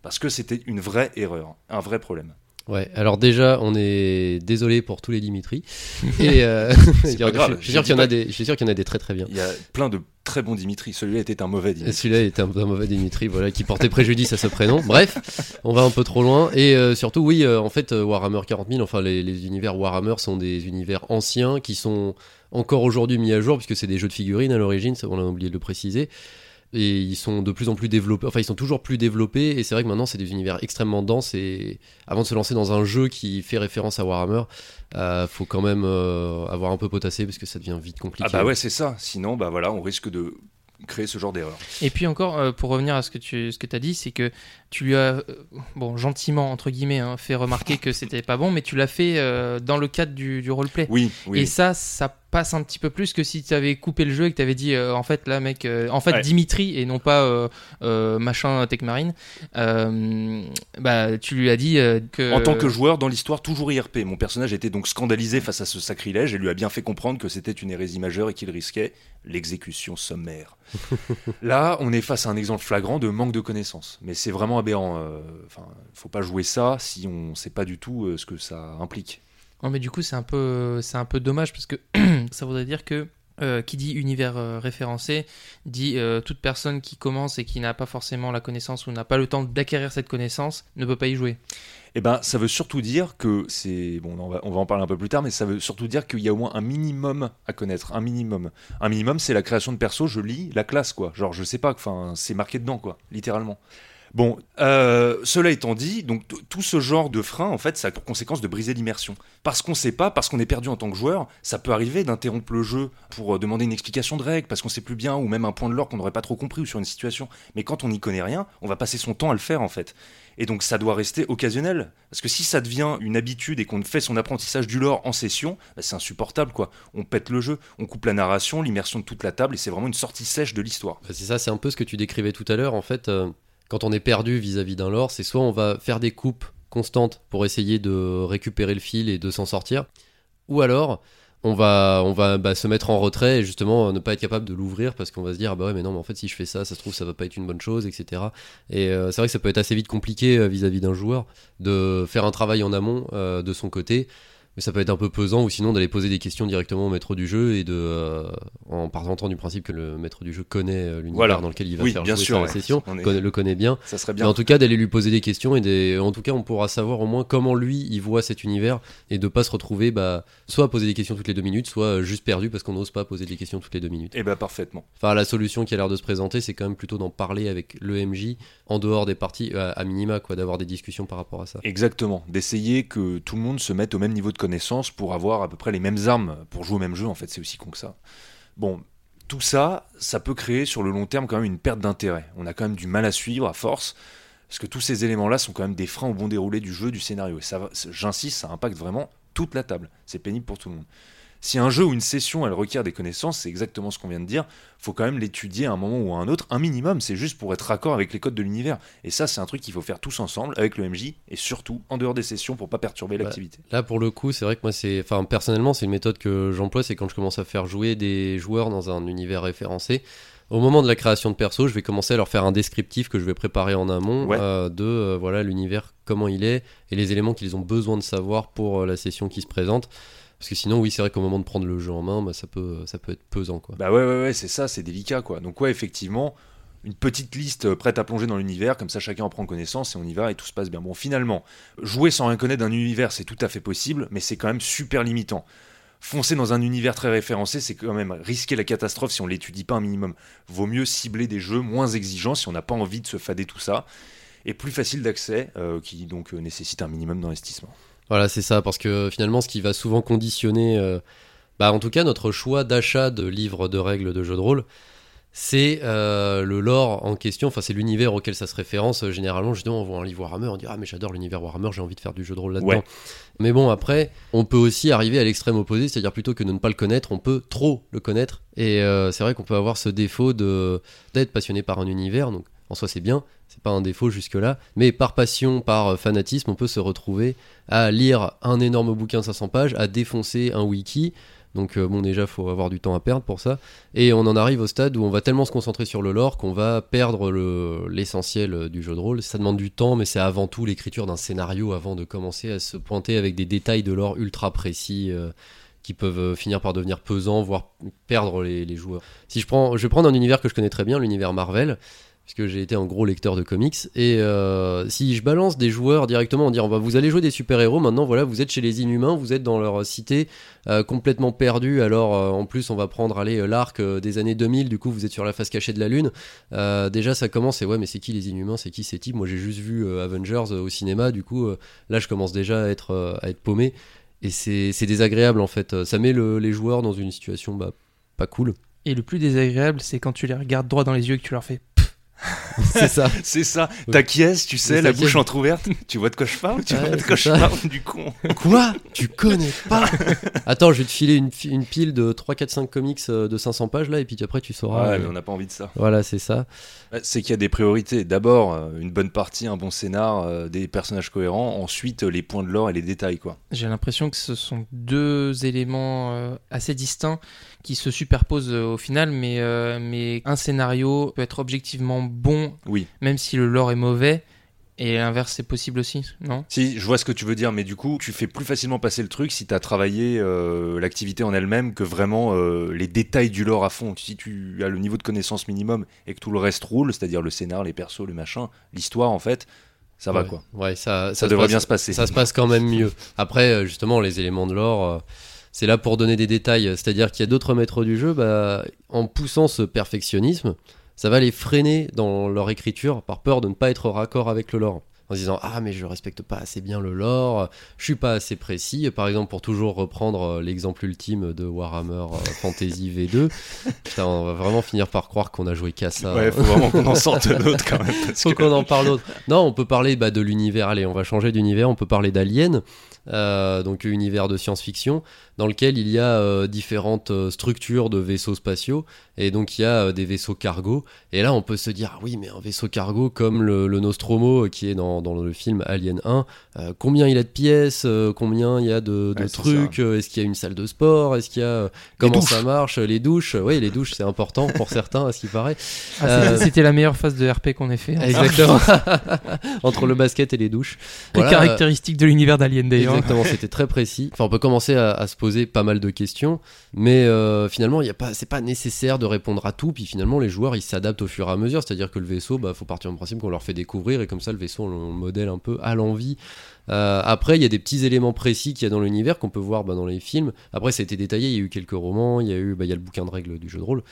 Parce que c'était une vraie erreur, un vrai problème. Ouais, alors déjà, on est désolé pour tous les Dimitri. Et euh, C'est pas grave, je suis sûr qu'il y en a des, je suis sûr qu'il y en a des très très bien. Il y a plein de très bons Dimitri. Celui-là était un mauvais Dimitri. Celui-là était un, un mauvais Dimitri, voilà, qui portait préjudice à ce prénom. Bref, on va un peu trop loin. Et euh, surtout, oui, euh, en fait, euh, Warhammer 40 000, enfin, les, les univers Warhammer sont des univers anciens qui sont encore aujourd'hui mis à jour, puisque c'est des jeux de figurines à l'origine, on a oublié de le préciser. Et ils sont de plus en plus développés, enfin, ils sont toujours plus développés. Et c'est vrai que maintenant, c'est des univers extrêmement denses. Et avant de se lancer dans un jeu qui fait référence à Warhammer, euh, faut quand même euh, avoir un peu potassé, parce que ça devient vite compliqué. Ah bah ouais, c'est ça. Sinon, bah voilà, on risque de créer ce genre d'erreur. Et puis encore, euh, pour revenir à ce que tu ce que as dit, c'est que tu lui as, euh, bon, gentiment, entre guillemets, hein, fait remarquer que c'était pas bon, mais tu l'as fait euh, dans le cadre du, du roleplay. Oui, oui. Et ça, ça passe un petit peu plus que si tu avais coupé le jeu et que tu avais dit, euh, en fait, là, mec, euh, en fait, Ouais. Dimitri et non pas euh, euh, machin Tech Marine, euh, bah, tu lui as dit euh, que. En tant que joueur, dans l'histoire, toujours IRP. Mon personnage était donc scandalisé face à ce sacrilège et lui a bien fait comprendre que c'était une hérésie majeure et qu'il risquait l'exécution sommaire. Là, on est face à un exemple flagrant de manque de connaissances. Mais c'est vraiment aberrant. euh, Enfin, faut pas jouer ça si on sait pas du tout euh, ce que ça implique. Non, mais du coup, c'est un peu, un peu dommage parce que ça voudrait dire que euh, qui dit univers euh, référencé dit euh, toute personne qui commence et qui n'a pas forcément la connaissance ou n'a pas le temps d'acquérir cette connaissance ne peut pas y jouer. Eh ben, ça veut surtout dire que c'est bon, on va, on va en parler un peu plus tard, mais ça veut surtout dire qu'il y a au moins un minimum à connaître, un minimum. Un minimum, c'est la création de perso. Je lis la classe, quoi. Genre, je sais pas, enfin, c'est marqué dedans, quoi, littéralement. Bon, euh, cela étant dit, donc tout ce genre de frein, en fait, ça a pour conséquence de briser l'immersion. Parce qu'on sait pas, parce qu'on est perdu en tant que joueur, ça peut arriver d'interrompre le jeu pour euh, demander une explication de règle, parce qu'on sait plus bien, ou même un point de l'or qu'on n'aurait pas trop compris, ou sur une situation. Mais quand on n'y connaît rien, on va passer son temps à le faire, en fait. Et donc ça doit rester occasionnel. Parce que si ça devient une habitude et qu'on fait son apprentissage du lore en session, bah, c'est insupportable, quoi. On pète le jeu, on coupe la narration, l'immersion de toute la table, et c'est vraiment une sortie sèche de l'histoire. Bah, c'est ça, c'est un peu ce que tu décrivais tout à l'heure. En fait, euh, quand on est perdu vis-à-vis d'un lore, c'est soit on va faire des coupes constantes pour essayer de récupérer le fil et de s'en sortir, ou alors on va, on va bah, se mettre en retrait et justement ne pas être capable de l'ouvrir parce qu'on va se dire ah bah ouais mais non mais en fait si je fais ça ça se trouve ça va pas être une bonne chose etc et euh, c'est vrai que ça peut être assez vite compliqué euh, vis-à-vis d'un joueur de faire un travail en amont euh, de son côté mais ça peut être un peu pesant ou sinon d'aller poser des questions directement au maître du jeu et de euh, en partant du principe que le maître du jeu connaît euh, l'univers Voilà. dans lequel il va Oui, faire bien jouer sûr, sa ouais. session On est- connaît- le connaît bien. Ça serait mais en tout cas d'aller lui poser des questions et des... en tout cas on pourra savoir au moins comment lui il voit cet univers et de pas se retrouver bah, soit à poser des questions toutes les deux minutes soit euh, juste perdu parce qu'on n'ose pas poser des questions toutes les deux minutes. Eh ben parfaitement. enfin la solution qui a l'air de se présenter c'est quand même plutôt d'en parler avec le MJ en dehors des parties à minima quoi d'avoir des discussions par rapport à ça. Exactement, d'essayer que tout le monde se mette au même niveau de pour avoir à peu près les mêmes armes pour jouer au même jeu, en fait c'est aussi con que ça. Bon, tout ça, ça peut créer sur le long terme quand même une perte d'intérêt. On a quand même du mal à suivre à force, parce que tous ces éléments-là sont quand même des freins au bon déroulé du jeu, du scénario. Et ça, j'insiste, ça impacte vraiment toute la table. C'est pénible pour tout le monde. Si un jeu ou une session, elle requiert des connaissances, c'est exactement ce qu'on vient de dire, faut quand même l'étudier à un moment ou à un autre, un minimum, c'est juste pour être raccord avec les codes de l'univers. Et ça, c'est un truc qu'il faut faire tous ensemble, avec le MJ, et surtout en dehors des sessions pour pas perturber Bah, l'activité. Là, pour le coup, c'est vrai que moi, c'est, enfin, personnellement, c'est une méthode que j'emploie, c'est quand je commence à faire jouer des joueurs dans un univers référencé. Au moment de la création de perso, je vais commencer à leur faire un descriptif que je vais préparer en amont Ouais. euh, de euh, voilà l'univers, comment il est et les éléments qu'ils ont besoin de savoir pour euh, la session qui se présente. Parce que sinon, oui, c'est vrai qu'au moment de prendre le jeu en main, bah, ça peut, ça peut être pesant, quoi. Bah ouais, ouais, ouais, c'est ça, c'est délicat, quoi. Donc ouais, effectivement, une petite liste euh, prête à plonger dans l'univers, comme ça chacun en prend connaissance et on y va et tout se passe bien. Bon, finalement, jouer sans rien connaître d'un univers, c'est tout à fait possible, mais c'est quand même super limitant. Foncer dans un univers très référencé, c'est quand même risquer la catastrophe si on l'étudie pas un minimum. Vaut mieux cibler des jeux moins exigeants si on n'a pas envie de se fader tout ça, et plus facile d'accès, euh, qui donc euh, nécessite un minimum d'investissement. Voilà, c'est ça, parce que finalement, ce qui va souvent conditionner, euh, bah, en tout cas, notre choix d'achat de livres de règles de jeux de rôle, c'est euh, le lore en question, enfin, c'est l'univers auquel ça se référence. Euh, Généralement, justement, on voit un livre Warhammer, on dit Ah, mais j'adore l'univers Warhammer, j'ai envie de faire du jeu de rôle là-dedans. Ouais. Mais bon, après, on peut aussi arriver à l'extrême opposé, c'est-à-dire plutôt que de ne pas le connaître, on peut trop le connaître. Et euh, c'est vrai qu'on peut avoir ce défaut de d'être passionné par un univers, donc en soi, c'est bien, c'est pas un défaut jusque-là, mais par passion, par euh, fanatisme, on peut se retrouver à lire un énorme bouquin de 500 pages, à défoncer un wiki. Donc euh, bon déjà faut avoir du temps à perdre pour ça et on en arrive au stade où on va tellement se concentrer sur le lore qu'on va perdre le- l'essentiel euh, du jeu de rôle. Ça demande du temps mais c'est avant tout l'écriture d'un scénario avant de commencer à se pointer avec des détails de lore ultra précis qui peuvent finir par devenir pesants voire perdre les, les joueurs. Si je prends je vais prendre un univers que je connais très bien, l'univers Marvel puisque j'ai été un gros lecteur de comics. Et euh, si je balance des joueurs directement en disant bah, vous allez jouer des super-héros, maintenant voilà, vous êtes chez les Inhumains, vous êtes dans leur cité euh, complètement perdu. Alors euh, en plus, on va prendre aller euh, l'arc des années 2000, du coup vous êtes sur la face cachée de la Lune. Déjà ça commence, et ouais, mais c'est qui les Inhumains? C'est qui ces types? Moi j'ai juste vu Avengers au cinéma, du coup là je commence déjà à être, à être paumé. Et c'est c'est désagréable en fait. Ça met le- les joueurs dans une situation bah, pas cool. Et le plus désagréable, c'est quand tu les regardes droit dans les yeux et que tu leur fais. c'est ça. C'est ça, t'acquiesces, tu sais, la bouche entrouverte, tu vois de quoi je parle? Tu Ouais, vois de quoi je parle, du con Quoi? Tu connais pas? Attends, je vais te filer une, une pile de 3, 4, 5 comics euh, de 500 pages là, et puis après tu sauras. Ouais, euh, mais on n'a pas envie de ça. Voilà, c'est ça. Ouais, C'est qu'il y a des priorités. D'abord, euh, une bonne partie, un bon scénar, des personnages cohérents. Ensuite, les points de l'or et les détails, quoi. J'ai l'impression que ce sont deux éléments assez distincts qui se superposent euh, au final, mais, euh, mais un scénario peut être objectivement bon, Oui. même si le lore est mauvais, et l'inverse c'est possible aussi, non? Si, je vois ce que tu veux dire, mais du coup, tu fais plus facilement passer le truc si tu as travaillé euh, l'activité en elle-même que vraiment euh, les détails du lore à fond. Si tu as le niveau de connaissance minimum et que tout le reste roule, c'est-à-dire le scénar, les persos, le machin, l'histoire, en fait, ça va Ouais. quoi. Ouais, ça, Ça, devrait passe- bien se passer. Ça se passe quand même mieux. Après, justement, les éléments de l'or, euh, c'est là pour donner des détails. C'est-à-dire qu'il y a d'autres maîtres du jeu, bah, en poussant ce perfectionnisme, ça va les freiner dans leur écriture par peur de ne pas être raccord avec le lore en se disant ah mais je respecte pas assez bien le lore, je suis pas assez précis. Par exemple pour toujours reprendre euh, l'exemple ultime de Warhammer euh, Fantasy V2, putain, on va vraiment finir par croire qu'on a joué qu'à ça. Ouais, faut vraiment qu'on en sorte d'autres quand même. parce Faut qu'on en parle d'autre. Non, on peut parler bah, de l'univers. Allez, on va changer d'univers. On peut parler d'Alien, euh, donc univers de science-fiction, dans lequel il y a euh, différentes euh, structures de vaisseaux spatiaux. Et donc il y a des vaisseaux cargo. Et là, on peut se dire, ah oui, mais un vaisseau cargo comme le, le Nostromo qui est dans, dans le film Alien 1, euh, combien il a de pièces, euh, combien il y a de, de Ouais, c'est trucs, euh, est-ce qu'il y a une salle de sport, est-ce qu'il y a euh, comment ça marche, les douches. Oui, les douches, c'est important pour certains, à ce qui paraît. Ah, Euh, c'était- la meilleure phase de RP qu'on ait fait. Exactement. Entre le basket et les douches. Les Voilà, caractéristiques de l'univers d'Alien d'ailleurs. Exactement, c'était très précis. Enfin, on peut commencer à, à se poser pas mal de questions, mais euh, finalement, il y a pas, c'est pas nécessaire de répondre à tout. Puis finalement, les joueurs, ils s'adaptent au fur et à mesure. C'est-à-dire que le vaisseau, bah, faut partir du principe qu'on leur fait découvrir, et comme ça, le vaisseau, on, le modèle un peu à l'envie. Euh, après, il y a des petits éléments précis qu'il y a dans l'univers qu'on peut voir bah, dans les films. Après, ça a été détaillé. Il y a eu quelques romans, il y a eu, bah, le bouquin de règles du jeu de rôle.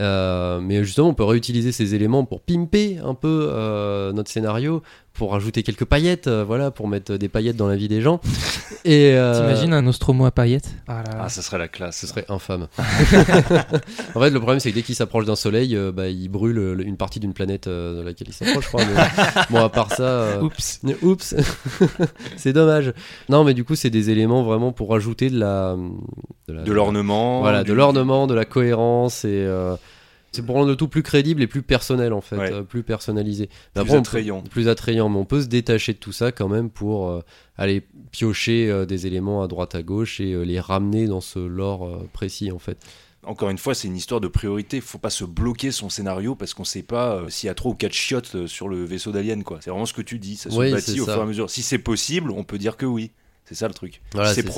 Euh, mais justement, on peut réutiliser ces éléments pour pimper un peu euh, notre scénario, pour rajouter quelques paillettes, euh, voilà, pour mettre des paillettes dans la vie des gens. Et euh, T'imagines un Nostromo à paillettes? Ah là là. Ah, ça serait la classe. ce serait infâme. en fait, le problème, c'est que dès qu'il s'approche d'un soleil, euh, bah, il brûle euh, une partie d'une planète euh, de laquelle il s'approche, je crois. mais bon, à part ça. euh, Oups. Oups, c'est dommage. Non, mais du coup, c'est des éléments vraiment pour rajouter de la. la- De l'ornement. Voilà, du- de l'ornement, de la cohérence et. C'est pour rendre le tout plus crédible et plus personnel en fait, Ouais. euh, plus personnalisé. Plus après, on peut- attrayant. plus attrayant, mais on peut se détacher de tout ça quand même pour euh, aller piocher euh, des éléments à droite à gauche et les ramener dans ce lore précis en fait. Encore une fois, c'est une histoire de priorité. Faut pas se bloquer son scénario parce qu'on sait pas euh, s'il y a trois ou quatre chiottes euh, sur le vaisseau d'alien. C'est vraiment ce que tu dis. Ça se Oui, bâtit au ça. fur et à mesure. Si c'est possible, on peut dire que oui. C'est ça le truc. Voilà, Si c'est ça.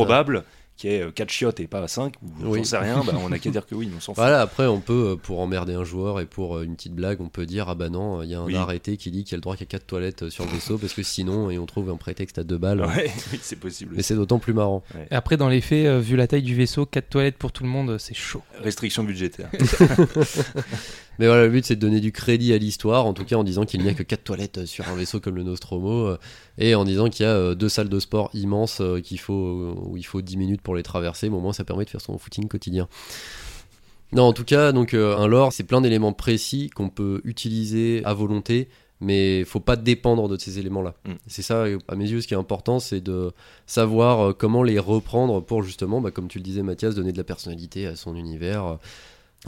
Qu'il y ait euh, quatre chiottes et pas cinq, ou Oui. j'en sais rien, bah, on a qu'à dire que oui, on s'en fout. Voilà, après on peut, euh, pour emmerder un joueur et pour euh, une petite blague, on peut dire ah bah non, il y a un Oui. arrêté qui dit qu'il y a le droit qu'il y a quatre toilettes sur le vaisseau parce que sinon, et on trouve un prétexte à deux balles. Ouais, oui, c'est possible. Mais c'est d'autant plus marrant. Et après, dans les faits, vu la taille du vaisseau, 4 toilettes pour tout le monde, c'est chaud. Restriction budgétaire. Mais voilà, le but c'est de donner du crédit à l'histoire, en tout cas en disant qu'il n'y a que quatre toilettes euh, sur un vaisseau comme le Nostromo, euh, et en disant qu'il y a euh, deux salles de sport immenses qu'il faut, où il faut 10 minutes pour les traverser, mais au moins ça permet de faire son footing quotidien. Non, en tout cas, donc un lore, c'est plein d'éléments précis qu'on peut utiliser à volonté, mais faut pas dépendre de ces éléments-là. Mm. C'est ça, à mes yeux, ce qui est important, c'est de savoir comment les reprendre pour justement, bah, comme tu le disais Mathias, donner de la personnalité à son univers,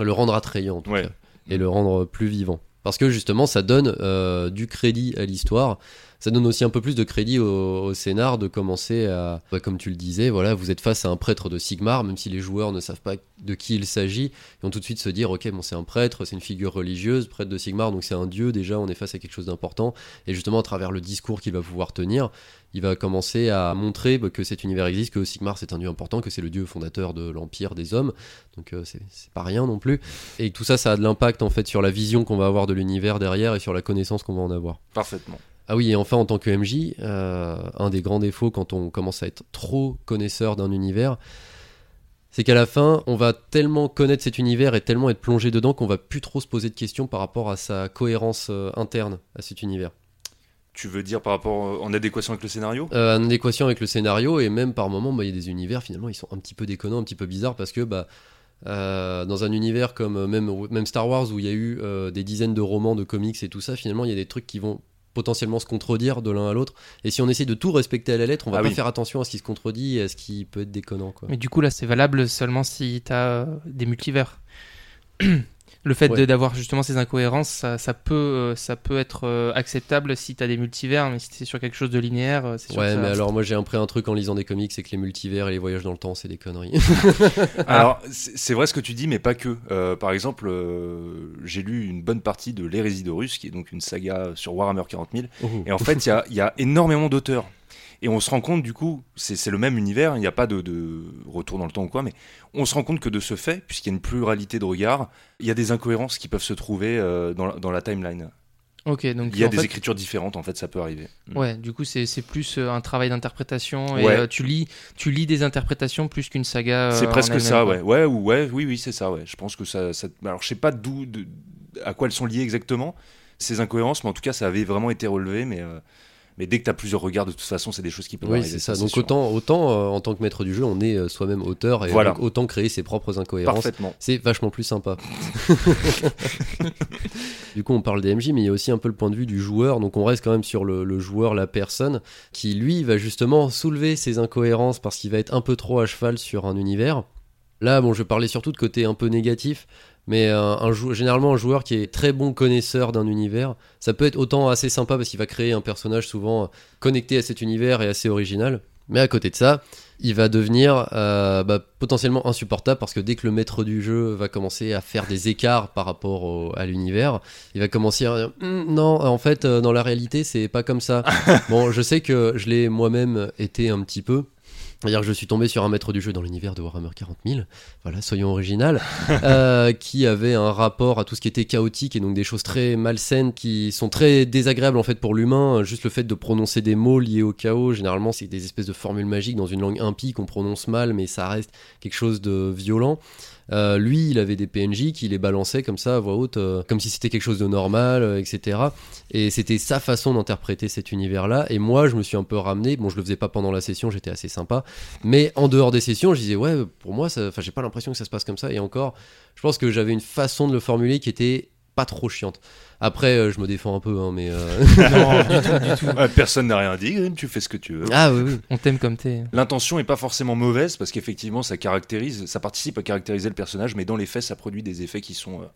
le rendre attrayant en tout Ouais. cas et le rendre plus vivant. Parce que justement, ça donne euh, du crédit à l'histoire. Ça donne aussi un peu plus de crédit au, scénar de commencer à, bah, comme tu le disais, voilà, vous êtes face à un prêtre de Sigmar, même si les joueurs ne savent pas de qui il s'agit, ils vont tout de suite se dire, ok, bon, c'est un prêtre, c'est une figure religieuse, prêtre de Sigmar, donc c'est un dieu. Déjà, on est face à quelque chose d'important. Et justement, à travers le discours qu'il va pouvoir tenir, il va commencer à montrer bah, que cet univers existe, que Sigmar c'est un dieu important, que c'est le dieu fondateur de l'empire des hommes. Donc euh, c'est pas rien non plus. Et tout ça, ça a de l'impact en fait sur la vision qu'on va avoir de l'univers derrière et sur la connaissance qu'on va en avoir. Parfaitement. Ah oui, et enfin en tant que MJ, euh, un des grands défauts quand on commence à être trop connaisseur d'un univers, c'est qu'à la fin, on va tellement connaître cet univers et tellement être plongé dedans qu'on va plus trop se poser de questions par rapport à sa cohérence euh, interne à cet univers. Tu veux dire par rapport euh, en adéquation avec le scénario? Euh, en adéquation avec le scénario et même par moments, bah, il y a des univers finalement, ils sont un petit peu déconnants, un petit peu bizarres parce que bah, euh, dans un univers comme même, même Star Wars où il y a eu des dizaines de romans, de comics et tout ça, finalement il y a des trucs qui vont potentiellement se contredire de l'un à l'autre. Et si on essaie de tout respecter à la lettre, on va Ah pas oui. faire attention à ce qui se contredit et à ce qui peut être déconnant. Quoi. Mais du coup, là, c'est valable seulement si t'as euh, des multivers. Le fait Ouais. d'avoir justement ces incohérences, ça, ça peut, euh, ça peut être euh, acceptable si t'as des multivers, mais si t'es sur quelque chose de linéaire, euh, c'est sûr Ouais, que ça- mais alors moi j'ai appris un truc en lisant des comics, c'est que les multivers et les voyages dans le temps, c'est des conneries. Alors, c'est c'est vrai ce que tu dis, mais pas que. Euh, par exemple, euh, j'ai lu une bonne partie de L'Hérésie d'Horus, qui est donc une saga sur Warhammer 40 000. Et en fait, il y a, il y a énormément d'auteurs. Et on se rend compte, du coup, c'est le même univers, il n'y a pas de, de retour dans le temps ou quoi, mais on se rend compte que de ce fait, puisqu'il y a une pluralité de regards, il y a des incohérences qui peuvent se trouver euh, dans, la, dans la timeline. Ok, donc Il y a des fait- écritures différentes, en fait, ça peut arriver. Mm. Ouais, du coup, c'est plus euh, un travail d'interprétation et Ouais. euh, tu lis, tu lis des interprétations plus qu'une saga. C'est presque ça, ouais. Ouais, ou ouais, oui, oui, c'est ça, ouais. Je pense que ça. ça- Alors, je sais pas d'où. à quoi elles sont liées exactement, ces incohérences, mais en tout cas, ça avait vraiment été relevé. Mais, euh, mais dès que tu as plusieurs regards, de toute façon, c'est des choses qui peuvent Oui, c'est ça. Donc autant, autant euh, en tant que maître du jeu, on est euh, soi-même auteur et Voilà. donc autant créer ses propres incohérences. Parfaitement. C'est vachement plus sympa. du coup, on parle des MJ, mais il y a aussi un peu le point de vue du joueur. Donc, on reste quand même sur le, le joueur, la personne, qui lui va justement soulever ses incohérences parce qu'il va être un peu trop à cheval sur un univers. Là, bon, je parlais surtout de côté un peu négatif, mais un jou- généralement un joueur qui est très bon connaisseur d'un univers, ça peut être autant assez sympa parce qu'il va créer un personnage souvent connecté à cet univers et assez original. Mais à côté de ça, il va devenir euh, bah, potentiellement insupportable parce que dès que le maître du jeu va commencer à faire des écarts par rapport au- à l'univers, il va commencer à dire Hum, non, en fait, euh, dans la réalité, c'est pas comme ça. bon, je sais que je l'ai moi-même été un petit peu. Que je suis tombé sur un maître du jeu dans l'univers de Warhammer 40 000, voilà, soyons original, euh, qui avait un rapport à tout ce qui était chaotique et donc des choses très malsaines qui sont très désagréables en fait pour l'humain. Juste le fait de prononcer des mots liés au chaos, généralement c'est des espèces de formules magiques dans une langue impie qu'on prononce mal, mais ça reste quelque chose de violent. Euh, lui, il avait des PNJ qui les balançaient comme ça à voix haute, euh, comme si c'était quelque chose de normal, euh, etc. Et c'était sa façon d'interpréter cet univers-là. Et moi, je me suis un peu ramené. Bon, je le faisais pas pendant la session, j'étais assez sympa. Mais en dehors des sessions, je disais, ouais, pour moi, j'ai pas l'impression que ça se passe comme ça. Et encore, je pense que j'avais une façon de le formuler qui était pas trop chiante. Après, euh, je me défends un peu, hein, mais. euh, non, du tout, du tout. Ouais, personne n'a rien dit, Grim, tu fais ce que tu veux. ah oui, oui. On t'aime comme t'es. L'intention est pas forcément mauvaise parce qu'effectivement ça caractérise, ça participe à caractériser le personnage, mais dans les faits ça produit des effets qui sont, euh,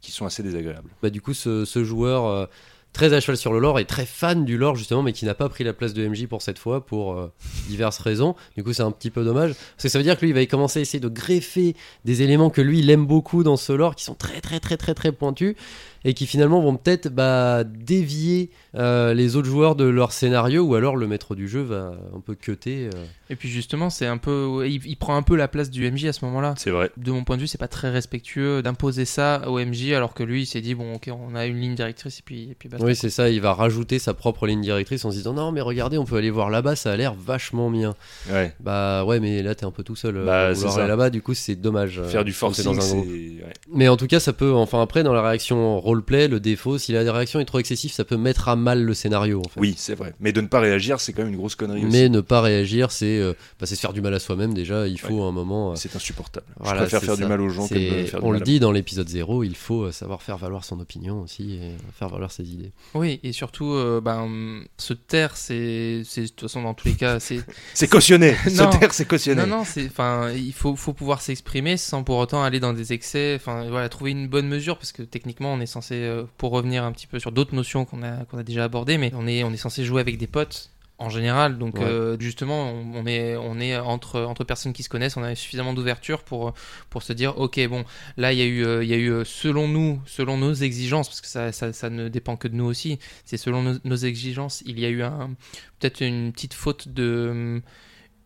qui sont assez désagréables. Bah, du coup, ce, ce joueur euh, très à cheval sur le lore est très fan du lore, justement, mais qui n'a pas pris la place de MJ pour cette fois, pour euh, diverses raisons. Du coup, c'est un petit peu dommage. Parce que ça veut dire que lui, il va commencer à essayer de greffer des éléments que lui, il aime beaucoup dans ce lore, qui sont très, très, très, très, très pointus, et qui finalement vont peut-être bah, dévier euh, les autres joueurs de leur scénario, ou alors le maître du jeu va un peu cutter. euh. Et puis justement, c'est un peu, il, il prend un peu la place du MJ à ce moment-là. C'est vrai. De mon point de vue, c'est pas très respectueux d'imposer ça au MJ alors que lui, il s'est dit bon, ok, on a une ligne directrice et puis, et puis basta. Oui, c'est ça, il va rajouter sa propre ligne directrice en se disant non, mais regardez, on peut aller voir là-bas, ça a l'air vachement bien. Ouais. Bah ouais, mais là t'es un peu tout seul. euh, Bah, là-bas, du coup c'est dommage. euh, Faire du forcing, dans un groupe. ouais. Mais en tout cas, ça peut. Enfin après, dans la réaction roleplay, le défaut, si la réaction est trop excessive, ça peut mettre à mal le scénario. En fait. Oui, c'est vrai. Mais de ne pas réagir, c'est quand même une grosse connerie Mais ne pas réagir, c'est euh, bah, c'est se faire du mal à soi-même déjà. Il faut Ouais. un moment. euh. C'est insupportable. Voilà, Je préfère faire ça. du mal aux gens que de c'est- me faire du on mal le à dit dans l'épisode 0, il faut euh, savoir faire valoir son opinion aussi et faire valoir ses idées. Oui, et surtout, euh, ben, se taire, c'est, c'est de toute façon dans tous les cas, c'est C'est cautionné. Non. Se taire, c'est cautionné. Non, non, enfin, il faut, faut pouvoir s'exprimer sans pour autant aller dans des excès. Enfin, voilà, trouver une bonne mesure parce que techniquement, on est censé, euh, pour revenir un petit peu sur d'autres notions qu'on a, qu'on a déjà abordées, mais on est, on est censé jouer avec des potes en général. Donc, Ouais. euh, justement, on, est, on est entre, entre personnes qui se connaissent, on a suffisamment d'ouverture pour, pour se dire, ok, bon, là, il y a eu, euh, il y a eu, selon nous, selon nos exigences, parce que ça, ça, ça ne dépend que de nous aussi. C'est selon nos, nos exigences, il y a eu un, peut-être une petite faute de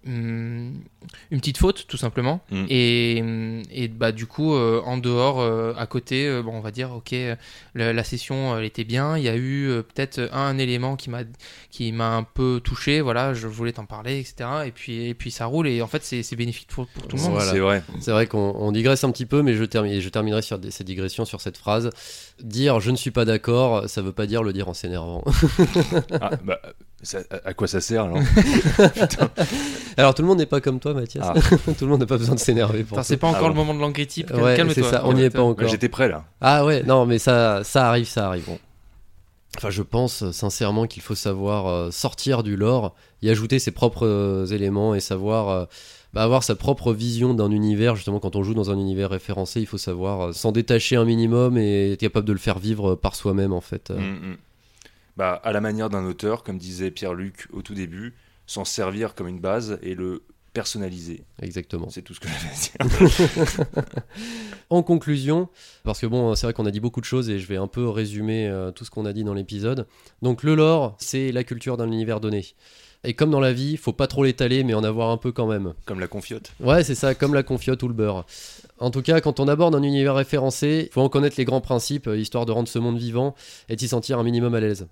une petite faute tout simplement Mm. et, et bah du coup euh, en dehors euh, à côté euh, bon on va dire ok la, la session elle était bien il y a eu euh, peut-être un élément qui m'a qui m'a un peu touché voilà je voulais t'en parler etc et puis et puis ça roule et en fait c'est c'est bénéfique pour, pour tout le monde Voilà. C'est vrai. C'est vrai qu'on on digresse un petit peu, mais je, termine, et je terminerai sur des- cette digression sur cette phrase. Dire je ne suis pas d'accord, ça veut pas dire le dire en s'énervant. Ah, bah, ça- à quoi ça sert alors Alors tout le monde n'est pas comme toi, Mathias. Ah. tout le monde n'a pas besoin de s'énerver pour c'est pas Ah encore bon. le moment de l'angry type Ouais, calme-toi c'est ça, on n'y est pas Bah, encore. J'étais prêt là. Ah ouais, non, mais ça, ça arrive, ça arrive. Bon. Enfin, je pense euh, sincèrement qu'il faut savoir euh, sortir du lore, y ajouter ses propres euh, éléments et savoir euh, bah, avoir sa propre vision d'un univers. Justement, quand on joue dans un univers référencé, il faut savoir euh, s'en détacher un minimum et être capable de le faire vivre euh, par soi-même, en fait. Euh, Mm, mm. Bah, à la manière d'un auteur, comme disait Pierre-Luc au tout début, s'en servir comme une base et le personnaliser. Exactement. C'est tout ce que j'avais à dire. En conclusion, parce que bon, c'est vrai qu'on a dit beaucoup de choses et je vais un peu résumer euh, tout ce qu'on a dit dans l'épisode. Donc le lore, c'est la culture d'un univers donné. Et comme dans la vie, faut pas trop l'étaler, mais en avoir un peu quand même. Comme la confiote. Ouais, c'est ça, comme la confiote ou le beurre. En tout cas, quand on aborde un univers référencé, faut en connaître les grands principes, euh, histoire de rendre ce monde vivant et d'y sentir un minimum à l'aise.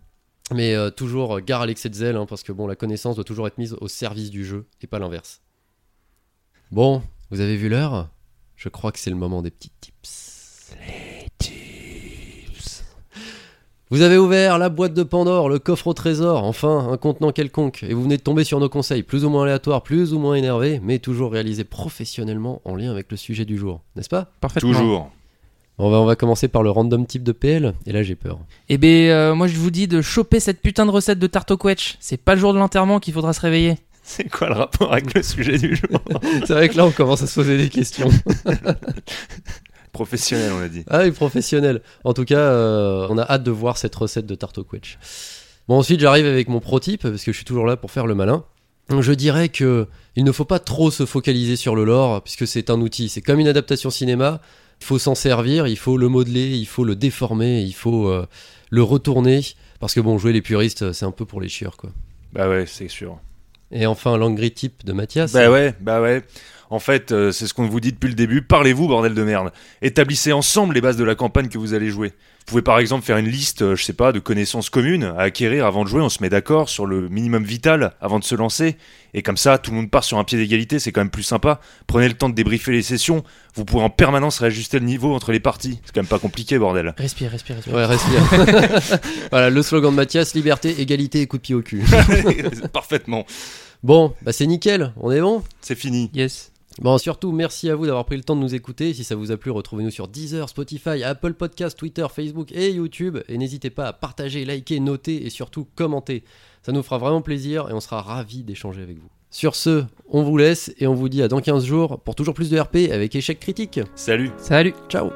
Mais euh, toujours euh, gare à l'excès de zèle, hein, parce que bon, la connaissance doit toujours être mise au service du jeu et pas l'inverse. Bon, vous avez vu l'heure? Je crois que c'est le moment des petits tips. Vous avez ouvert la boîte de Pandore, le coffre au trésor, enfin un contenant quelconque, et vous venez de tomber sur nos conseils, plus ou moins aléatoires, plus ou moins énervés, mais toujours réalisés professionnellement en lien avec le sujet du jour, n'est-ce pas? Parfaitement. Toujours. on va, on va commencer par le random type de PL, et là j'ai peur. Eh ben, euh, moi je vous dis de choper cette putain de recette de tarte au quetch. C'est pas le jour de l'enterrement qu'il faudra se réveiller. C'est quoi le rapport avec le sujet du jour? C'est vrai que là on commence à se poser des questions. Professionnel, on a dit. Ah oui, professionnel. En tout cas, euh, on a hâte de voir cette recette de tarte au quetch. Bon, ensuite, j'arrive avec mon pro-type, parce que je suis toujours là pour faire le malin. Je dirais que il ne faut pas trop se focaliser sur le lore, puisque c'est un outil. C'est comme une adaptation cinéma. Il faut s'en servir, il faut le modeler, il faut le déformer, il faut euh, le retourner. Parce que bon, jouer les puristes, c'est un peu pour les chieurs, quoi. Bah ouais, c'est sûr. Et enfin, l'angry type de Mathias. Bah ouais, bah ouais. En fait, euh, c'est ce qu'on vous dit depuis le début. Parlez-vous, bordel de merde. Établissez ensemble les bases de la campagne que vous allez jouer. Vous pouvez par exemple faire une liste, euh, je sais pas, de connaissances communes à acquérir avant de jouer. On se met d'accord sur le minimum vital avant de se lancer. Et comme ça, tout le monde part sur un pied d'égalité. C'est quand même plus sympa. Prenez le temps de débriefer les sessions. Vous pourrez en permanence réajuster le niveau entre les parties. C'est quand même pas compliqué, bordel. Respire, respire, respire. Ouais, respire. voilà, le slogan de Mathias, liberté, égalité et coup de pied au cul. Parfaitement. Bon, bah c'est nickel, on est bon? C'est fini. Yes. Bon, surtout, merci à vous d'avoir pris le temps de nous écouter. Si ça vous a plu, retrouvez-nous sur Deezer, Spotify, Apple Podcasts, Twitter, Facebook et YouTube. Et n'hésitez pas à partager, liker, noter et surtout commenter. Ça nous fera vraiment plaisir et on sera ravis d'échanger avec vous. Sur ce, on vous laisse et on vous dit à dans 15 jours pour toujours plus de RP avec échec critique. Salut. Salut. Ciao